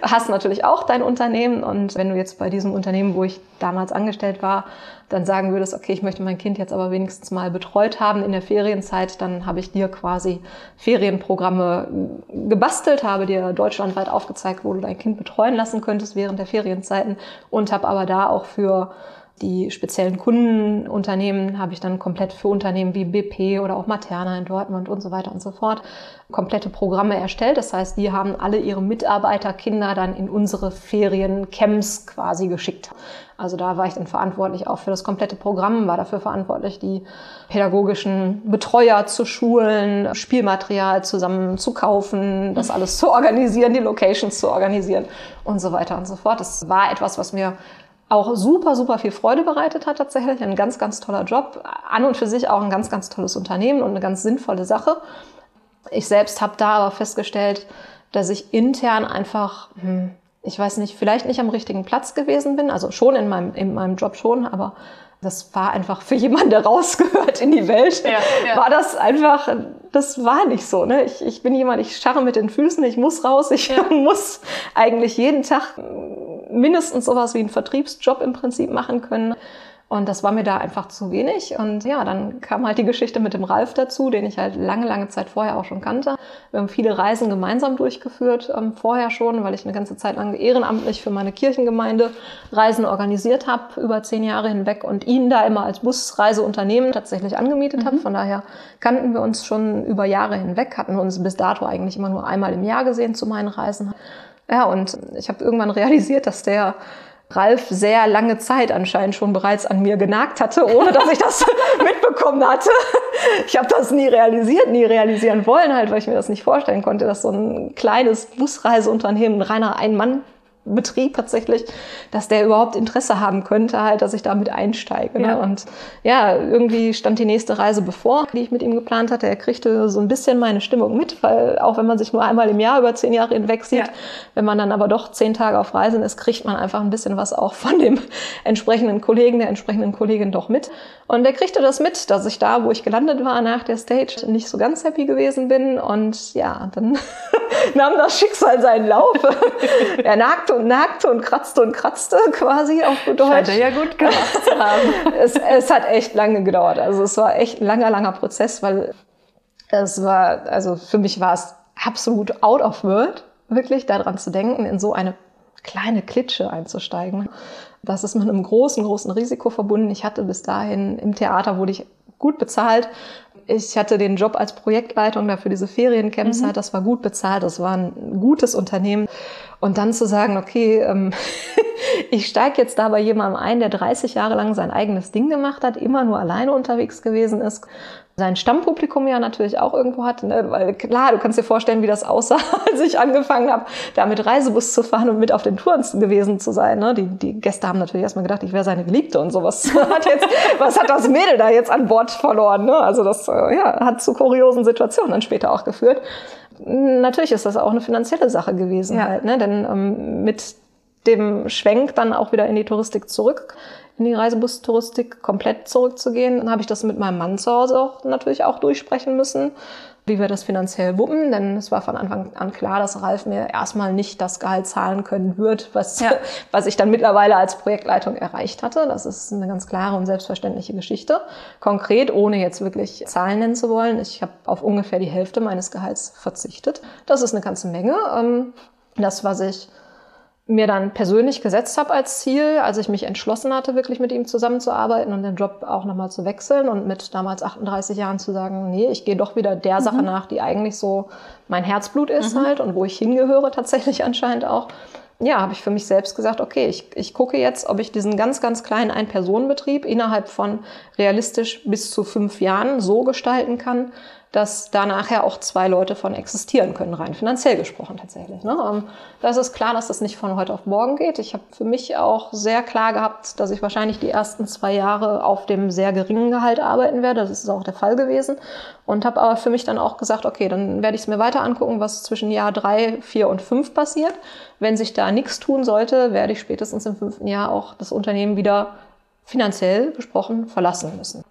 hast natürlich auch dein Unternehmen und wenn du jetzt bei diesem Unternehmen, wo ich damals angestellt war, dann sagen würdest, okay, ich möchte mein Kind jetzt aber wenigstens mal betreut haben in der Ferienzeit, dann habe ich dir quasi Ferienprogramme gebastelt, habe dir deutschlandweit aufgezeigt, wo du dein Kind betreuen lassen könntest während der Ferienzeiten und habe aber da auch für die speziellen Kundenunternehmen habe ich dann komplett für Unternehmen wie BP oder auch Materna in Dortmund und so weiter und so fort komplette Programme erstellt. Das heißt, die haben alle ihre Mitarbeiterkinder dann in unsere Feriencamps quasi geschickt. Also da war ich dann verantwortlich auch für das komplette Programm, war dafür verantwortlich, die pädagogischen Betreuer zu schulen, Spielmaterial zusammen zu kaufen, das alles zu organisieren, die Locations zu organisieren und so weiter und so fort. Das war etwas, was mir auch super, super viel Freude bereitet hat tatsächlich. Ein ganz, ganz toller Job. An und für sich auch ein ganz, ganz tolles Unternehmen und eine ganz sinnvolle Sache. Ich selbst habe da aber festgestellt, dass ich intern einfach, hm, ich weiß nicht, vielleicht nicht am richtigen Platz gewesen bin. Also schon in meinem, in meinem Job schon, aber das war einfach für jemanden, der rausgehört in die Welt, ja, ja. war das einfach, das war nicht so. Ne? Ich, ich bin jemand, ich scharre mit den Füßen, ich muss raus, ich ja. muss eigentlich jeden Tag mindestens sowas wie einen Vertriebsjob im Prinzip machen können. Und das war mir da einfach zu wenig. Und ja, dann kam halt die Geschichte mit dem Ralf dazu, den ich halt lange, lange Zeit vorher auch schon kannte. Wir haben viele Reisen gemeinsam durchgeführt, ähm, vorher schon, weil ich eine ganze Zeit lang ehrenamtlich für meine Kirchengemeinde Reisen organisiert habe, über zehn Jahre hinweg und ihn da immer als Busreiseunternehmen tatsächlich angemietet mhm. habe. Von daher kannten wir uns schon über Jahre hinweg, hatten uns bis dato eigentlich immer nur einmal im Jahr gesehen zu meinen Reisen. Ja, und ich habe irgendwann realisiert, dass der Ralf sehr lange Zeit anscheinend schon bereits an mir genagt hatte, ohne dass ich das mitbekommen hatte. Ich habe das nie realisiert, nie realisieren wollen, halt, weil ich mir das nicht vorstellen konnte, dass so ein kleines Busreiseunternehmen, ein reiner Ein-Mann Betrieb tatsächlich, dass der überhaupt Interesse haben könnte, halt, dass ich damit einsteige. Ne? Ja. Und ja, irgendwie stand die nächste Reise bevor, die ich mit ihm geplant hatte. Er kriegte so ein bisschen meine Stimmung mit, weil auch wenn man sich nur einmal im Jahr über zehn Jahre hinweg sieht, ja. wenn man dann aber doch zehn Tage auf Reisen ist, kriegt man einfach ein bisschen was auch von dem entsprechenden Kollegen, der entsprechenden Kollegin doch mit. Und er kriegte das mit, dass ich da, wo ich gelandet war nach der Stage, nicht so ganz happy gewesen bin. Und ja, dann nahm das Schicksal seinen Lauf. er nagte und nagte und kratzte und kratzte quasi auf gut Deutsch. Scheint er ja gut gemacht zu haben. es, es hat echt lange gedauert. Also es war echt ein langer, langer Prozess, weil es war, also für mich war es absolut out of world, wirklich daran zu denken, in so eine kleine Klitsche einzusteigen. Das ist mit einem großen, großen Risiko verbunden. Ich hatte bis dahin im Theater wurde ich gut bezahlt. Ich hatte den Job als Projektleitung dafür diese Feriencamps, mhm. das war gut bezahlt, das war ein gutes Unternehmen. Und dann zu sagen, okay, ähm, ich steige jetzt da bei jemandem ein, der 30 Jahre lang sein eigenes Ding gemacht hat, immer nur alleine unterwegs gewesen ist, sein Stammpublikum ja natürlich auch irgendwo hat, ne? weil klar, du kannst dir vorstellen, wie das aussah, als ich angefangen habe, da mit Reisebus zu fahren und mit auf den Touren gewesen zu sein. Ne? Die, die Gäste haben natürlich erstmal gedacht, ich wäre seine Geliebte und sowas. Hat jetzt, was hat das Mädel da jetzt an Bord verloren? Ne? Also das äh, ja, hat zu kuriosen Situationen dann später auch geführt. Natürlich ist das auch eine finanzielle Sache gewesen ja. halt, ne? denn ähm, mit dem Schwenk dann auch wieder in die Touristik zurück, in die Reisebus-Touristik komplett zurückzugehen. Dann habe ich das mit meinem Mann zu Hause auch natürlich auch durchsprechen müssen, wie wir das finanziell wuppen, denn es war von Anfang an klar, dass Ralf mir erstmal nicht das Gehalt zahlen können wird, was, ja. was ich dann mittlerweile als Projektleitung erreicht hatte. Das ist eine ganz klare und selbstverständliche Geschichte. Konkret, ohne jetzt wirklich Zahlen nennen zu wollen, ich habe auf ungefähr die Hälfte meines Gehalts verzichtet. Das ist eine ganze Menge. Ähm, das, was ich mir dann persönlich gesetzt habe als Ziel, als ich mich entschlossen hatte, wirklich mit ihm zusammenzuarbeiten und den Job auch nochmal zu wechseln und mit damals 38 Jahren zu sagen, nee, ich gehe doch wieder der mhm. Sache nach, die eigentlich so mein Herzblut ist mhm. halt und wo ich hingehöre tatsächlich anscheinend auch. Ja, habe ich für mich selbst gesagt, okay, ich, ich gucke jetzt, ob ich diesen ganz, ganz kleinen Ein-Personen-Betrieb innerhalb von realistisch bis zu fünf Jahren so gestalten kann, dass da nachher auch zwei Leute von existieren können, rein finanziell gesprochen tatsächlich. Ne? Ähm, das ist klar, dass das nicht von heute auf morgen geht. Ich habe für mich auch sehr klar gehabt, dass ich wahrscheinlich die ersten zwei Jahre auf dem sehr geringen Gehalt arbeiten werde. Das ist auch der Fall gewesen. Und habe aber für mich dann auch gesagt, okay, dann werde ich es mir weiter angucken, was zwischen Jahr drei, vier und fünf passiert. Wenn sich da nichts tun sollte, werde ich spätestens im fünften Jahr auch das Unternehmen wieder finanziell gesprochen verlassen müssen.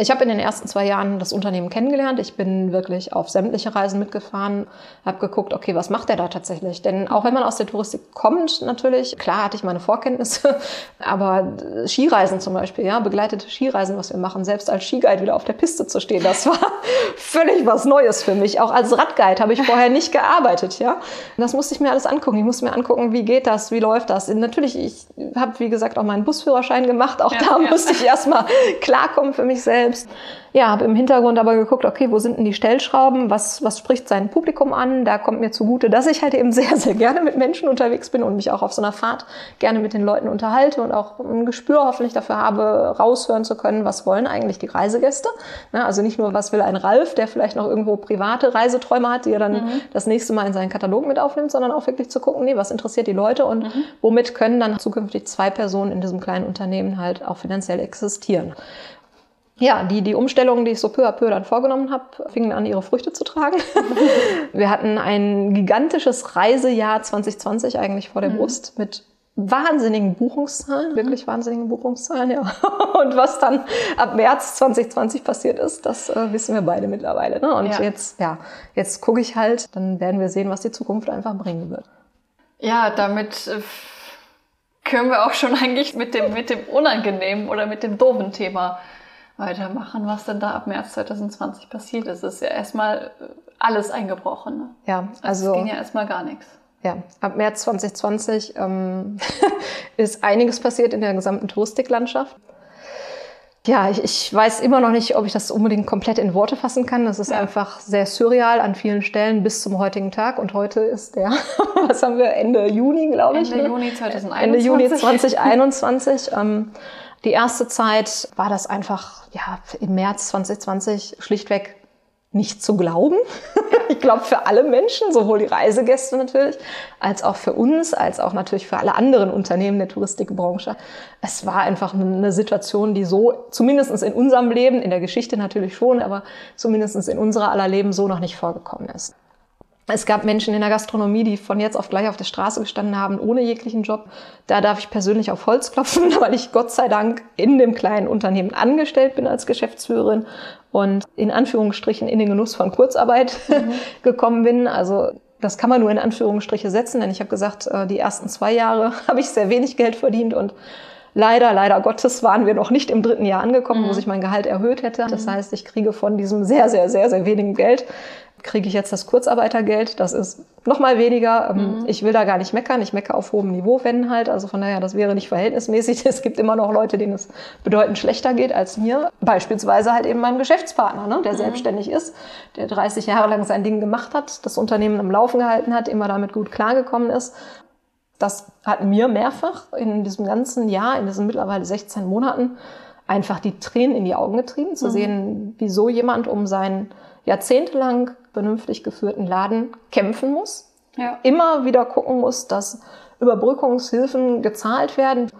Ich habe in den ersten zwei Jahren das Unternehmen kennengelernt. Ich bin wirklich auf sämtliche Reisen mitgefahren, habe geguckt, okay, was macht er da tatsächlich? Denn auch wenn man aus der Touristik kommt, natürlich, klar hatte ich meine Vorkenntnisse, aber Skireisen zum Beispiel, ja, begleitete Skireisen, was wir machen, selbst als Skiguide wieder auf der Piste zu stehen, das war völlig was Neues für mich. Auch als Radguide habe ich vorher nicht gearbeitet, ja. Das musste ich mir alles angucken. Ich musste mir angucken, wie geht das, wie läuft das. Und natürlich, ich habe, wie gesagt, auch meinen Busführerschein gemacht. Auch ja, da ja. musste ich erstmal klarkommen für mich selbst selbst. Ja, habe im Hintergrund aber geguckt, okay, wo sind denn die Stellschrauben? Was, was spricht sein Publikum an? Da kommt mir zugute, dass ich halt eben sehr, sehr gerne mit Menschen unterwegs bin und mich auch auf so einer Fahrt gerne mit den Leuten unterhalte und auch ein Gespür hoffentlich dafür habe, raushören zu können, was wollen eigentlich die Reisegäste. Na, also nicht nur, was will ein Ralf, der vielleicht noch irgendwo private Reiseträume hat, die er dann mhm. das nächste Mal in seinen Katalog mit aufnimmt, sondern auch wirklich zu gucken, nee, was interessiert die Leute und mhm. womit können dann zukünftig zwei Personen in diesem kleinen Unternehmen halt auch finanziell existieren ja, die, die Umstellungen, die ich so peu à peu dann vorgenommen habe, fingen an, ihre Früchte zu tragen. Wir hatten ein gigantisches Reisejahr 2020 eigentlich vor der mhm. Brust mit wahnsinnigen Buchungszahlen, mhm. wirklich wahnsinnigen Buchungszahlen, ja. Und was dann ab März 2020 passiert ist, das äh, wissen wir beide mittlerweile. Ne? Und ja. jetzt, ja, jetzt gucke ich halt, dann werden wir sehen, was die Zukunft einfach bringen wird. Ja, damit äh, können wir auch schon eigentlich mit dem, mit dem unangenehmen oder mit dem doofen Thema weitermachen, was denn da ab März 2020 passiert ist. Es ist ja erstmal äh, alles eingebrochen. Ne? Ja, also. Es ging ja erstmal gar nichts. Ja, ab März 2020 ähm, ist einiges passiert in der gesamten Touristiklandschaft. Ja, ich, ich, weiß immer noch nicht, ob ich das unbedingt komplett in Worte fassen kann. Das ist ja. einfach sehr surreal an vielen Stellen bis zum heutigen Tag. Und heute ist der, was haben wir, Ende Juni, glaube ich. Ende ne? Juni 2021. Ende Juni 2021. ähm, die erste Zeit war das einfach, ja, im März 2020 schlichtweg nicht zu glauben. ich glaube, für alle Menschen, sowohl die Reisegäste natürlich, als auch für uns, als auch natürlich für alle anderen Unternehmen der Touristikbranche. Es war einfach eine Situation, die so, zumindest in unserem Leben, in der Geschichte natürlich schon, aber zumindest in unserer aller Leben so noch nicht vorgekommen ist. Es gab Menschen in der Gastronomie, die von jetzt auf gleich auf der Straße gestanden haben, ohne jeglichen Job. Da darf ich persönlich auf Holz klopfen, weil ich Gott sei Dank in dem kleinen Unternehmen angestellt bin als Geschäftsführerin und in Anführungsstrichen in den Genuss von Kurzarbeit mhm. gekommen bin. Also das kann man nur in Anführungsstriche setzen, denn ich habe gesagt, äh, die ersten zwei Jahre habe ich sehr wenig Geld verdient und Leider, leider Gottes waren wir noch nicht im dritten Jahr angekommen, mhm. wo sich mein Gehalt erhöht hätte. Das mhm. heißt, ich kriege von diesem sehr, sehr, sehr, sehr wenigen Geld kriege ich jetzt das Kurzarbeitergeld. Das ist noch mal weniger. Ähm, mhm. Ich will da gar nicht meckern. Ich mecke auf hohem Niveau, wenn halt. Also von daher, das wäre nicht verhältnismäßig. Es gibt immer noch Leute, denen es bedeutend schlechter geht als mir. Beispielsweise halt eben meinem Geschäftspartner, ne, der mhm. selbstständig ist, der 30 Jahre lang sein Ding gemacht hat, das Unternehmen am Laufen gehalten hat, immer damit gut klargekommen ist. Das hat mir mehrfach in diesem ganzen Jahr, in diesen mittlerweile 16 Monaten, einfach die Tränen in die Augen getrieben, zu mhm. sehen, wieso jemand um sein jahrzehntelang vernünftig geführten Laden kämpfen muss. Ja. Immer wieder gucken muss, dass Überbrückungshilfen gezahlt werden.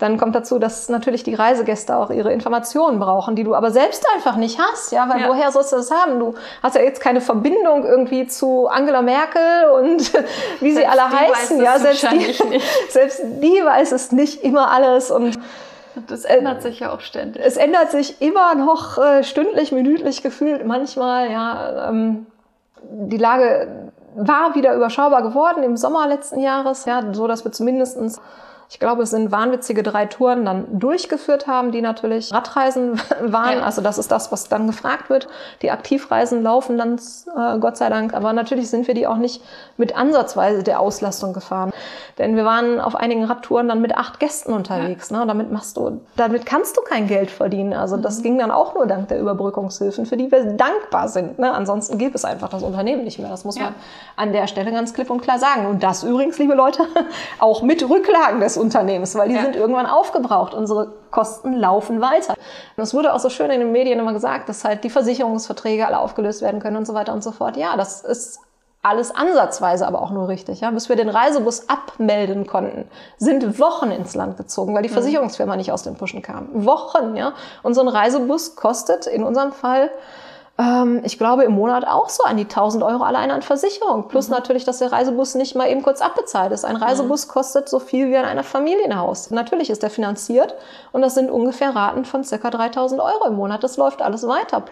Dann kommt dazu, dass natürlich die Reisegäste auch ihre Informationen brauchen, die du aber selbst einfach nicht hast, ja, weil ja. woher sollst du das haben? Du hast ja jetzt keine Verbindung irgendwie zu Angela Merkel und wie sie alle heißen, ja, selbst die, selbst die weiß es nicht immer alles und das ändert sich ja auch ständig. Es ändert sich immer noch äh, stündlich, minütlich gefühlt, manchmal, ja. Ähm, die Lage war wieder überschaubar geworden im Sommer letzten Jahres, ja, so dass wir zumindestens ich glaube, es sind wahnwitzige drei Touren dann durchgeführt haben, die natürlich Radreisen waren. Ja. Also das ist das, was dann gefragt wird. Die Aktivreisen laufen dann, äh, Gott sei Dank. Aber natürlich sind wir die auch nicht mit ansatzweise der Auslastung gefahren. Denn wir waren auf einigen Radtouren dann mit acht Gästen unterwegs. Ja. Ne? Damit machst du, damit kannst du kein Geld verdienen. Also das mhm. ging dann auch nur dank der Überbrückungshilfen, für die wir dankbar sind. Ne? Ansonsten gibt es einfach das Unternehmen nicht mehr. Das muss ja. man an der Stelle ganz klipp und klar sagen. Und das übrigens, liebe Leute, auch mit Rücklagen des Unternehmens, weil die ja. sind irgendwann aufgebraucht. Unsere Kosten laufen weiter. Und es wurde auch so schön in den Medien immer gesagt, dass halt die Versicherungsverträge alle aufgelöst werden können und so weiter und so fort. Ja, das ist alles ansatzweise aber auch nur richtig. Ja? Bis wir den Reisebus abmelden konnten, sind Wochen ins Land gezogen, weil die mhm. Versicherungsfirma nicht aus den Puschen kam. Wochen, ja. Und so ein Reisebus kostet in unserem Fall ähm, ich glaube, im Monat auch so an die 1000 Euro allein an Versicherung. Plus mhm. natürlich, dass der Reisebus nicht mal eben kurz abbezahlt ist. Ein mhm. Reisebus mhm. kostet so viel wie an einer Familienhaus. Natürlich ist er finanziert und das sind ungefähr Raten von circa 3000 Euro im Monat. Das läuft alles weiter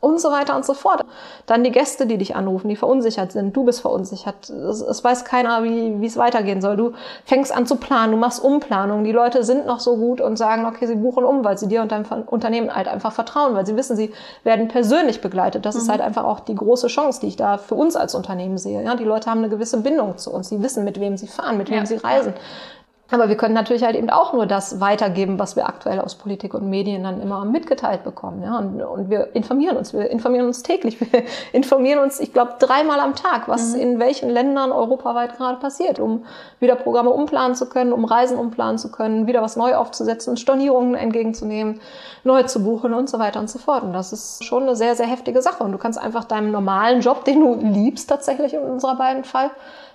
und so weiter und so fort. Dann die Gäste, die dich anrufen, die verunsichert sind. Du bist verunsichert. Es, es weiß keiner, wie, wie es weitergehen soll. Du fängst an zu planen, du machst Umplanung. Die Leute sind noch so gut und sagen, okay, sie buchen um, weil sie dir und deinem Unternehmen halt einfach vertrauen, weil sie wissen, sie werden persönlich begleitet. Das mhm. ist halt einfach auch die große Chance, die ich da für uns als Unternehmen sehe. Ja, die Leute haben eine gewisse Bindung zu uns. Sie wissen, mit wem sie fahren, mit wem ja. sie reisen. Aber wir können natürlich halt eben auch nur das weitergeben, was wir aktuell aus Politik und Medien dann immer mitgeteilt bekommen. Ja? Und, und wir informieren uns, wir informieren uns täglich, wir informieren uns, ich glaube, dreimal am Tag, was mhm. in welchen Ländern europaweit gerade passiert, um wieder Programme umplanen zu können, um Reisen umplanen zu können, wieder was neu aufzusetzen, Stornierungen entgegenzunehmen, neu zu buchen und so weiter und so fort. Und das ist schon eine sehr, sehr heftige Sache. Und du kannst einfach deinem normalen Job, den du liebst tatsächlich in unserer beiden Fall,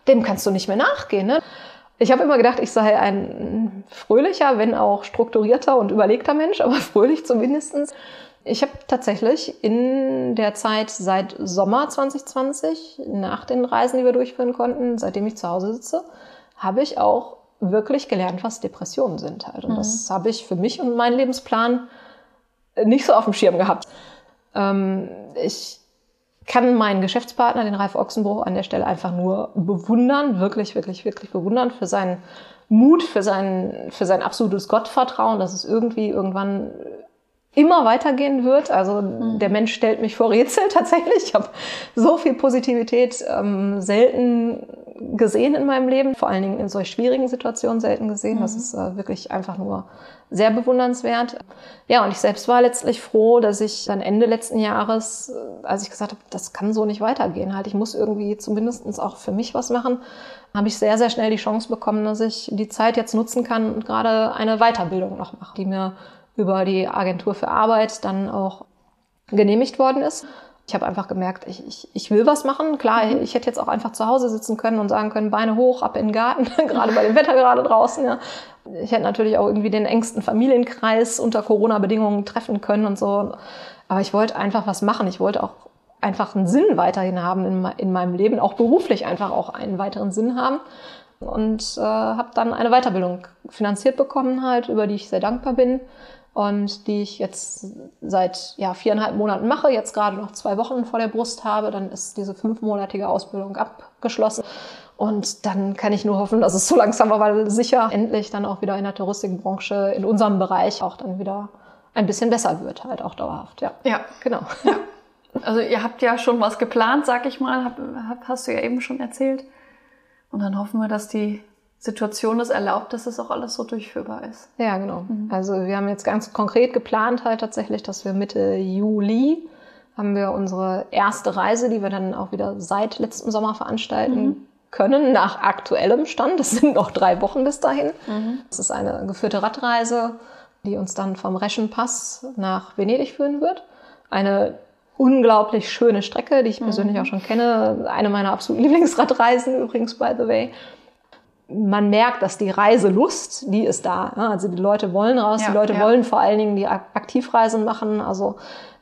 dem kannst du nicht mehr nachgehen. Ne? Ich habe immer gedacht, ich sei ein fröhlicher, wenn auch strukturierter und überlegter Mensch, aber fröhlich zumindestens. Ich habe tatsächlich in der Zeit seit Sommer 2020, nach den Reisen, die wir durchführen konnten, seitdem ich zu Hause sitze, habe ich auch wirklich gelernt, was Depressionen sind halt. Und mhm. das habe ich für mich und meinen Lebensplan nicht so auf dem Schirm gehabt. Ähm, ich kann meinen Geschäftspartner, den Ralf Ochsenbruch, an der Stelle einfach nur bewundern, wirklich, wirklich, wirklich bewundern für seinen Mut, für sein, für sein absolutes Gottvertrauen, dass es irgendwie irgendwann immer weitergehen wird. Also mhm. der Mensch stellt mich vor Rätsel tatsächlich. Ich habe so viel Positivität ähm, selten gesehen in meinem Leben, vor allen Dingen in solch schwierigen Situationen selten gesehen. Mhm. Das ist äh, wirklich einfach nur sehr bewundernswert. Ja, und ich selbst war letztlich froh, dass ich dann Ende letzten Jahres, äh, als ich gesagt habe, das kann so nicht weitergehen, halt, ich muss irgendwie zumindestens auch für mich was machen, habe ich sehr, sehr schnell die Chance bekommen, dass ich die Zeit jetzt nutzen kann und gerade eine Weiterbildung noch mache, die mir über die Agentur für Arbeit dann auch genehmigt worden ist. Ich habe einfach gemerkt, ich, ich, ich will was machen. Klar, mhm. ich hätte jetzt auch einfach zu Hause sitzen können und sagen können, Beine hoch, ab in den Garten, gerade bei dem Wetter gerade draußen. Ja. Ich hätte natürlich auch irgendwie den engsten Familienkreis unter Corona-Bedingungen treffen können und so. Aber ich wollte einfach was machen. Ich wollte auch einfach einen Sinn weiterhin haben in, in meinem Leben, auch beruflich einfach auch einen weiteren Sinn haben. Und äh, habe dann eine Weiterbildung finanziert bekommen, halt, über die ich sehr dankbar bin und die ich jetzt seit ja, viereinhalb Monaten mache, jetzt gerade noch zwei Wochen vor der Brust habe. Dann ist diese fünfmonatige Ausbildung abgeschlossen. Und dann kann ich nur hoffen, dass es so langsam aber sicher endlich dann auch wieder in der Touristikbranche, in unserem Bereich auch dann wieder ein bisschen besser wird, halt auch dauerhaft. Ja, ja. genau. Ja. Also ihr habt ja schon was geplant, sag ich mal, hab, hast du ja eben schon erzählt. Und dann hoffen wir, dass die Situation es erlaubt, dass es auch alles so durchführbar ist. Ja, genau. Mhm. Also wir haben jetzt ganz konkret geplant halt tatsächlich, dass wir Mitte Juli haben wir unsere erste Reise, die wir dann auch wieder seit letztem Sommer veranstalten. Mhm können nach aktuellem Stand. Das sind noch drei Wochen bis dahin. Mhm. Das ist eine geführte Radreise, die uns dann vom Reschenpass nach Venedig führen wird. Eine unglaublich schöne Strecke, die ich persönlich mhm. auch schon kenne. Eine meiner absoluten Lieblingsradreisen übrigens, by the way. Man merkt, dass die Reiselust, die ist da. Also die Leute wollen raus, ja, die Leute ja. wollen vor allen Dingen die Aktivreisen machen. Also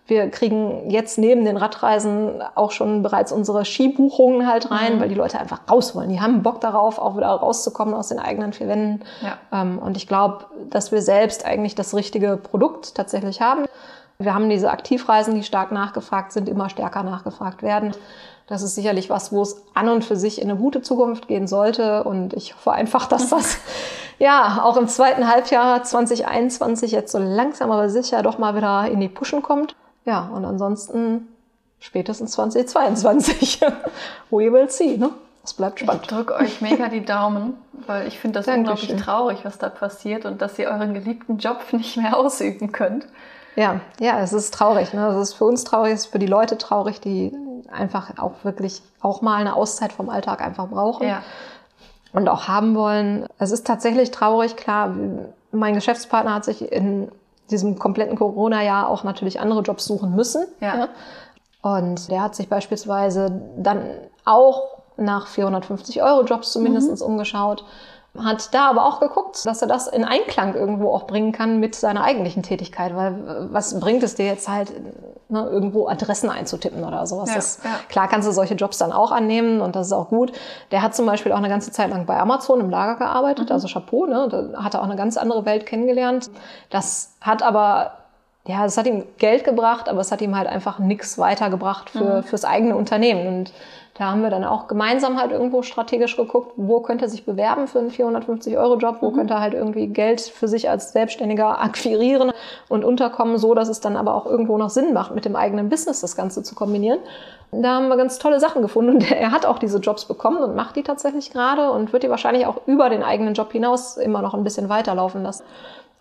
wir kriegen jetzt neben den Radreisen auch schon bereits unsere Skibuchungen halt rein, mhm. weil die Leute einfach raus wollen. Die haben Bock darauf, auch wieder rauszukommen aus den eigenen vier Wänden. Ja. Ähm, und ich glaube, dass wir selbst eigentlich das richtige Produkt tatsächlich haben. Wir haben diese Aktivreisen, die stark nachgefragt sind, immer stärker nachgefragt werden. Das ist sicherlich was, wo es an und für sich in eine gute Zukunft gehen sollte. Und ich hoffe einfach, dass das ja auch im zweiten Halbjahr 2021 jetzt so langsam aber sicher doch mal wieder in die Pushen kommt. Ja, und ansonsten spätestens 2022. We will see, ne? Das bleibt spannend. Ich drücke euch mega die Daumen, weil ich finde das Dankeschön. unglaublich traurig, was da passiert und dass ihr euren geliebten Job nicht mehr ausüben könnt. Ja, ja, es ist traurig. Ne? Es ist für uns traurig, es ist für die Leute traurig, die einfach auch wirklich auch mal eine Auszeit vom Alltag einfach brauchen. Ja. Und auch haben wollen. Es ist tatsächlich traurig, klar. Mein Geschäftspartner hat sich in diesem kompletten Corona-Jahr auch natürlich andere Jobs suchen müssen. Ja. ja. Und der hat sich beispielsweise dann auch nach 450 Euro Jobs zumindest mhm. umgeschaut hat da aber auch geguckt, dass er das in Einklang irgendwo auch bringen kann mit seiner eigentlichen Tätigkeit, weil äh, was bringt es dir jetzt halt, ne, irgendwo Adressen einzutippen oder sowas. Ja, das, ja. Klar kannst du solche Jobs dann auch annehmen und das ist auch gut. Der hat zum Beispiel auch eine ganze Zeit lang bei Amazon im Lager gearbeitet, mhm. also Chapeau, ne, da hat er auch eine ganz andere Welt kennengelernt. Das hat aber ja, es hat ihm Geld gebracht, aber es hat ihm halt einfach nichts weitergebracht für, mhm. fürs eigene Unternehmen. Und da haben wir dann auch gemeinsam halt irgendwo strategisch geguckt, wo könnte er sich bewerben für einen 450-Euro-Job, wo mhm. könnte er halt irgendwie Geld für sich als Selbstständiger akquirieren und unterkommen, so dass es dann aber auch irgendwo noch Sinn macht, mit dem eigenen Business das Ganze zu kombinieren. Da haben wir ganz tolle Sachen gefunden und er hat auch diese Jobs bekommen und macht die tatsächlich gerade und wird die wahrscheinlich auch über den eigenen Job hinaus immer noch ein bisschen weiterlaufen lassen.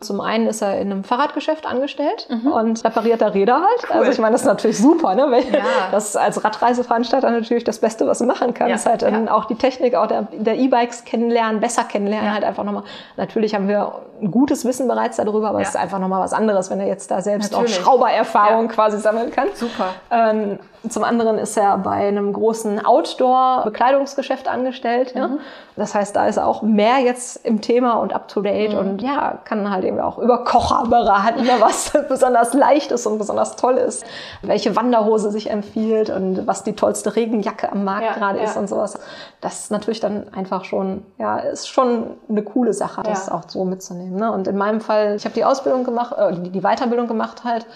Zum einen ist er in einem Fahrradgeschäft angestellt mhm. und repariert da Räder halt. Cool. Also ich meine, das ist natürlich super, ne? Weil ja. das als Radreiseveranstalter natürlich das Beste, was du machen kannst. Ja. Halt ja. auch die Technik auch der E-Bikes kennenlernen, besser kennenlernen, halt einfach nochmal. Natürlich haben wir ein gutes Wissen bereits darüber, aber es ist einfach nochmal was anderes, wenn er jetzt da selbst natürlich. auch Schraubererfahrung quasi sammeln kann. Super. Ähm, zum anderen ist er bei einem großen Outdoor-Bekleidungsgeschäft angestellt. Mhm. Ja? Das heißt, da ist er auch mehr jetzt im Thema und up to date mhm. und ja, kann halt eben auch über Kocher beraten, ne, was besonders leicht ist und besonders toll ist, welche Wanderhose sich empfiehlt und was die tollste Regenjacke am Markt ja, gerade ja. ist und sowas. Das ist natürlich dann einfach schon, ja, ist schon eine coole Sache, das auch so mitzunehmen. Ne? Und in meinem Fall, ich habe die Ausbildung gemacht, äh, die Weiterbildung gemacht halt,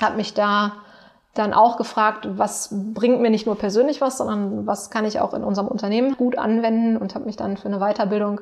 habe mich da dann auch gefragt, was bringt mir nicht nur persönlich was, sondern was kann ich auch in unserem Unternehmen gut anwenden und habe mich dann für eine Weiterbildung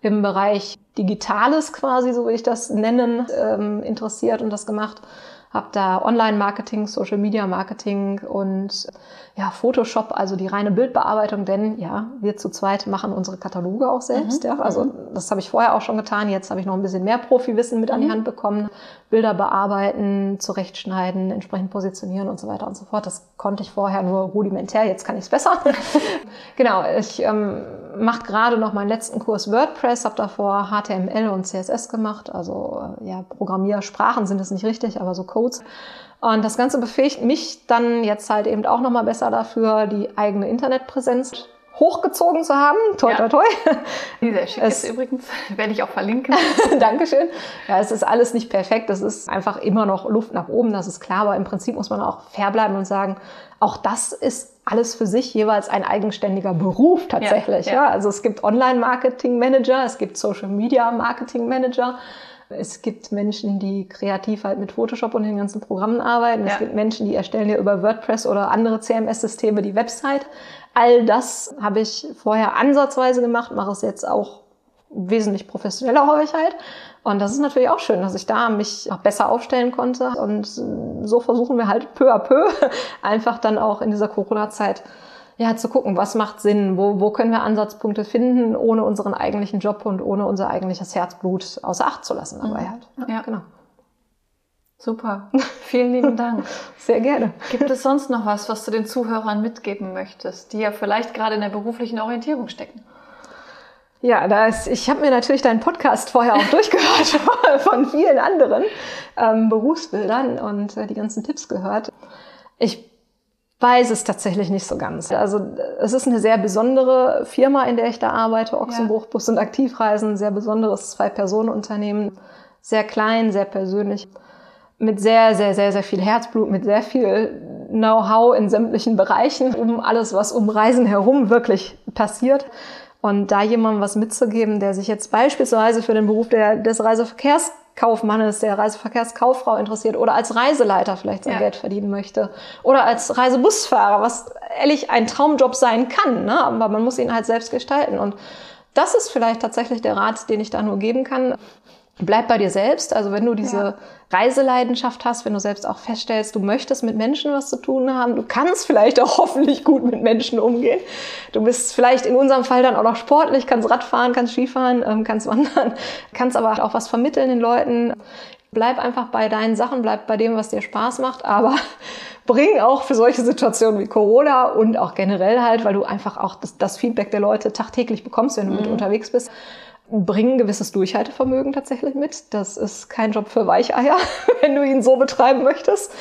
im Bereich Digitales quasi, so will ich das nennen, ähm, interessiert und das gemacht habe da Online-Marketing, Social-Media-Marketing und ja, Photoshop, also die reine Bildbearbeitung, denn ja, wir zu zweit machen unsere Kataloge auch selbst. Mhm. Ja, also mhm. das habe ich vorher auch schon getan. Jetzt habe ich noch ein bisschen mehr Profi-Wissen mit mhm. an die mhm. Hand bekommen. Bilder bearbeiten, zurechtschneiden, entsprechend positionieren und so weiter und so fort. Das konnte ich vorher nur rudimentär, jetzt kann ich es besser. genau, ich ähm, mache gerade noch meinen letzten Kurs WordPress, habe davor HTML und CSS gemacht. Also ja, Programmiersprachen sind es nicht richtig, aber so Codes. Und das Ganze befähigt mich dann jetzt halt eben auch nochmal besser dafür, die eigene Internetpräsenz hochgezogen zu haben. Toi, toi, toi. Dieser schick es, ist übrigens, werde ich auch verlinken. Dankeschön. Ja, es ist alles nicht perfekt. Es ist einfach immer noch Luft nach oben, das ist klar. Aber im Prinzip muss man auch fair bleiben und sagen, auch das ist alles für sich jeweils ein eigenständiger Beruf tatsächlich. Ja, ja. ja also es gibt Online-Marketing-Manager, es gibt Social-Media-Marketing-Manager. Es gibt Menschen, die kreativ halt mit Photoshop und den ganzen Programmen arbeiten. Ja. Es gibt Menschen, die erstellen ja über WordPress oder andere CMS-Systeme die Website. All das habe ich vorher ansatzweise gemacht, mache es jetzt auch wesentlich professioneller häufig halt. Und das ist natürlich auch schön, dass ich da mich besser aufstellen konnte. Und so versuchen wir halt peu à peu einfach dann auch in dieser Corona-Zeit ja, zu gucken, was macht Sinn, wo, wo können wir Ansatzpunkte finden, ohne unseren eigentlichen Job und ohne unser eigentliches Herzblut außer Acht zu lassen dabei mhm. halt. Ja, ja. genau. Super. Vielen lieben Dank. Sehr gerne. Gibt es sonst noch was, was du den Zuhörern mitgeben möchtest, die ja vielleicht gerade in der beruflichen Orientierung stecken? Ja, da ist, ich habe mir natürlich deinen Podcast vorher auch durchgehört von vielen anderen ähm, Berufsbildern und äh, die ganzen Tipps gehört. Ich weiß es tatsächlich nicht so ganz. Also es ist eine sehr besondere Firma, in der ich da arbeite, Ochsenbruch Bus und Aktivreisen, sehr besonderes Zwei-Personen-Unternehmen, sehr klein, sehr persönlich, mit sehr, sehr, sehr, sehr viel Herzblut, mit sehr viel Know-how in sämtlichen Bereichen, um alles, was um Reisen herum wirklich passiert. Und da jemandem was mitzugeben, der sich jetzt beispielsweise für den Beruf der, des Reiseverkehrs Kaufmannes, der Reiseverkehrskauffrau interessiert oder als Reiseleiter vielleicht sein ja. Geld verdienen möchte oder als Reisebusfahrer, was ehrlich ein Traumjob sein kann, ne? aber man muss ihn halt selbst gestalten und das ist vielleicht tatsächlich der Rat, den ich da nur geben kann. Bleib bei dir selbst. Also wenn du diese ja. Reiseleidenschaft hast, wenn du selbst auch feststellst, du möchtest mit Menschen was zu tun haben, du kannst vielleicht auch hoffentlich gut mit Menschen umgehen. Du bist vielleicht in unserem Fall dann auch noch sportlich, kannst Radfahren, kannst Skifahren, ähm, kannst wandern, kannst aber auch was vermitteln den Leuten. Bleib einfach bei deinen Sachen, bleib bei dem, was dir Spaß macht, aber bring auch für solche Situationen wie Corona und auch generell halt, weil du einfach auch das, das Feedback der Leute tagtäglich bekommst, wenn du mhm. mit unterwegs bist, bringen gewisses Durchhaltevermögen tatsächlich mit. Das ist kein Job für Weicheier, wenn du ihn so betreiben möchtest.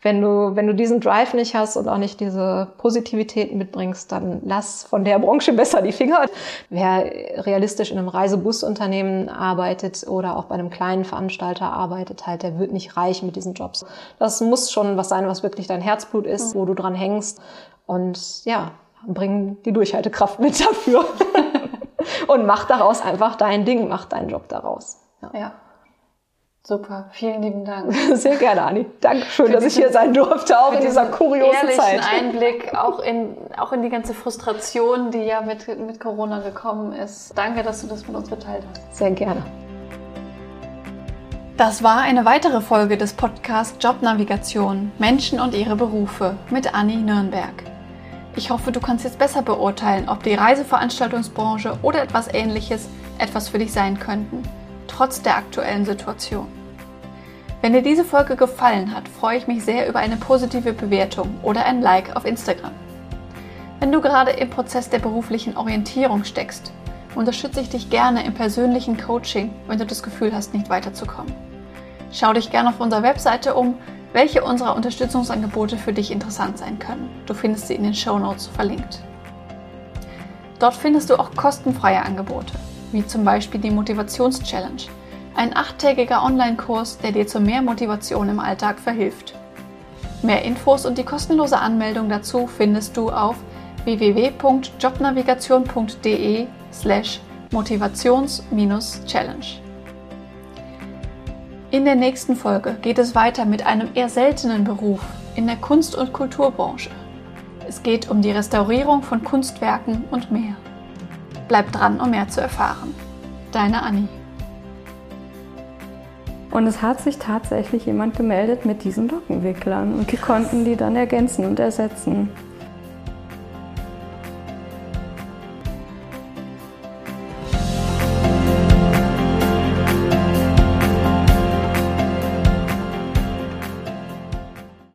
Wenn du, wenn du diesen Drive nicht hast und auch nicht diese Positivität mitbringst, dann lass von der Branche besser die Finger. Wer realistisch in einem Reisebusunternehmen arbeitet oder auch bei einem kleinen Veranstalter arbeitet, halt, der wird nicht reich mit diesen Jobs. Das muss schon was sein, was wirklich dein Herzblut ist, wo du dran hängst. Und ja, bring die Durchhaltekraft mit dafür. und mach daraus einfach dein Ding, mach deinen Job daraus. Ja. ja. Super, vielen lieben Dank. Sehr gerne, Anni. Dankeschön, dass ich hier sein durfte, auch in dieser kuriosen Zeit. Einblick, auch in, auch in die ganze Frustration, die ja mit, mit Corona gekommen ist. Danke, dass du das mit uns geteilt hast. Sehr gerne. Das war eine weitere Folge des Podcasts Jobnavigation Menschen und ihre Berufe mit Anni Nürnberg. Ich hoffe, du kannst jetzt besser beurteilen, ob die Reiseveranstaltungsbranche oder etwas ähnliches etwas für dich sein könnten, trotz der aktuellen Situation. Wenn dir diese Folge gefallen hat, freue ich mich sehr über eine positive Bewertung oder ein Like auf Instagram. Wenn du gerade im Prozess der beruflichen Orientierung steckst, unterstütze ich dich gerne im persönlichen Coaching, wenn du das Gefühl hast, nicht weiterzukommen. Schau dich gerne auf unserer Webseite um welche unserer Unterstützungsangebote für dich interessant sein können. Du findest sie in den Show Notes verlinkt. Dort findest du auch kostenfreie Angebote, wie zum Beispiel die Motivations-Challenge, ein achttägiger Online-Kurs, der dir zu mehr Motivation im Alltag verhilft. Mehr Infos und die kostenlose Anmeldung dazu findest du auf www.jobnavigation.de slash motivations-challenge. In der nächsten Folge geht es weiter mit einem eher seltenen Beruf in der Kunst- und Kulturbranche. Es geht um die Restaurierung von Kunstwerken und mehr. Bleib dran, um mehr zu erfahren. Deine Anni. Und es hat sich tatsächlich jemand gemeldet mit diesen Lockenwicklern und die konnten die dann ergänzen und ersetzen.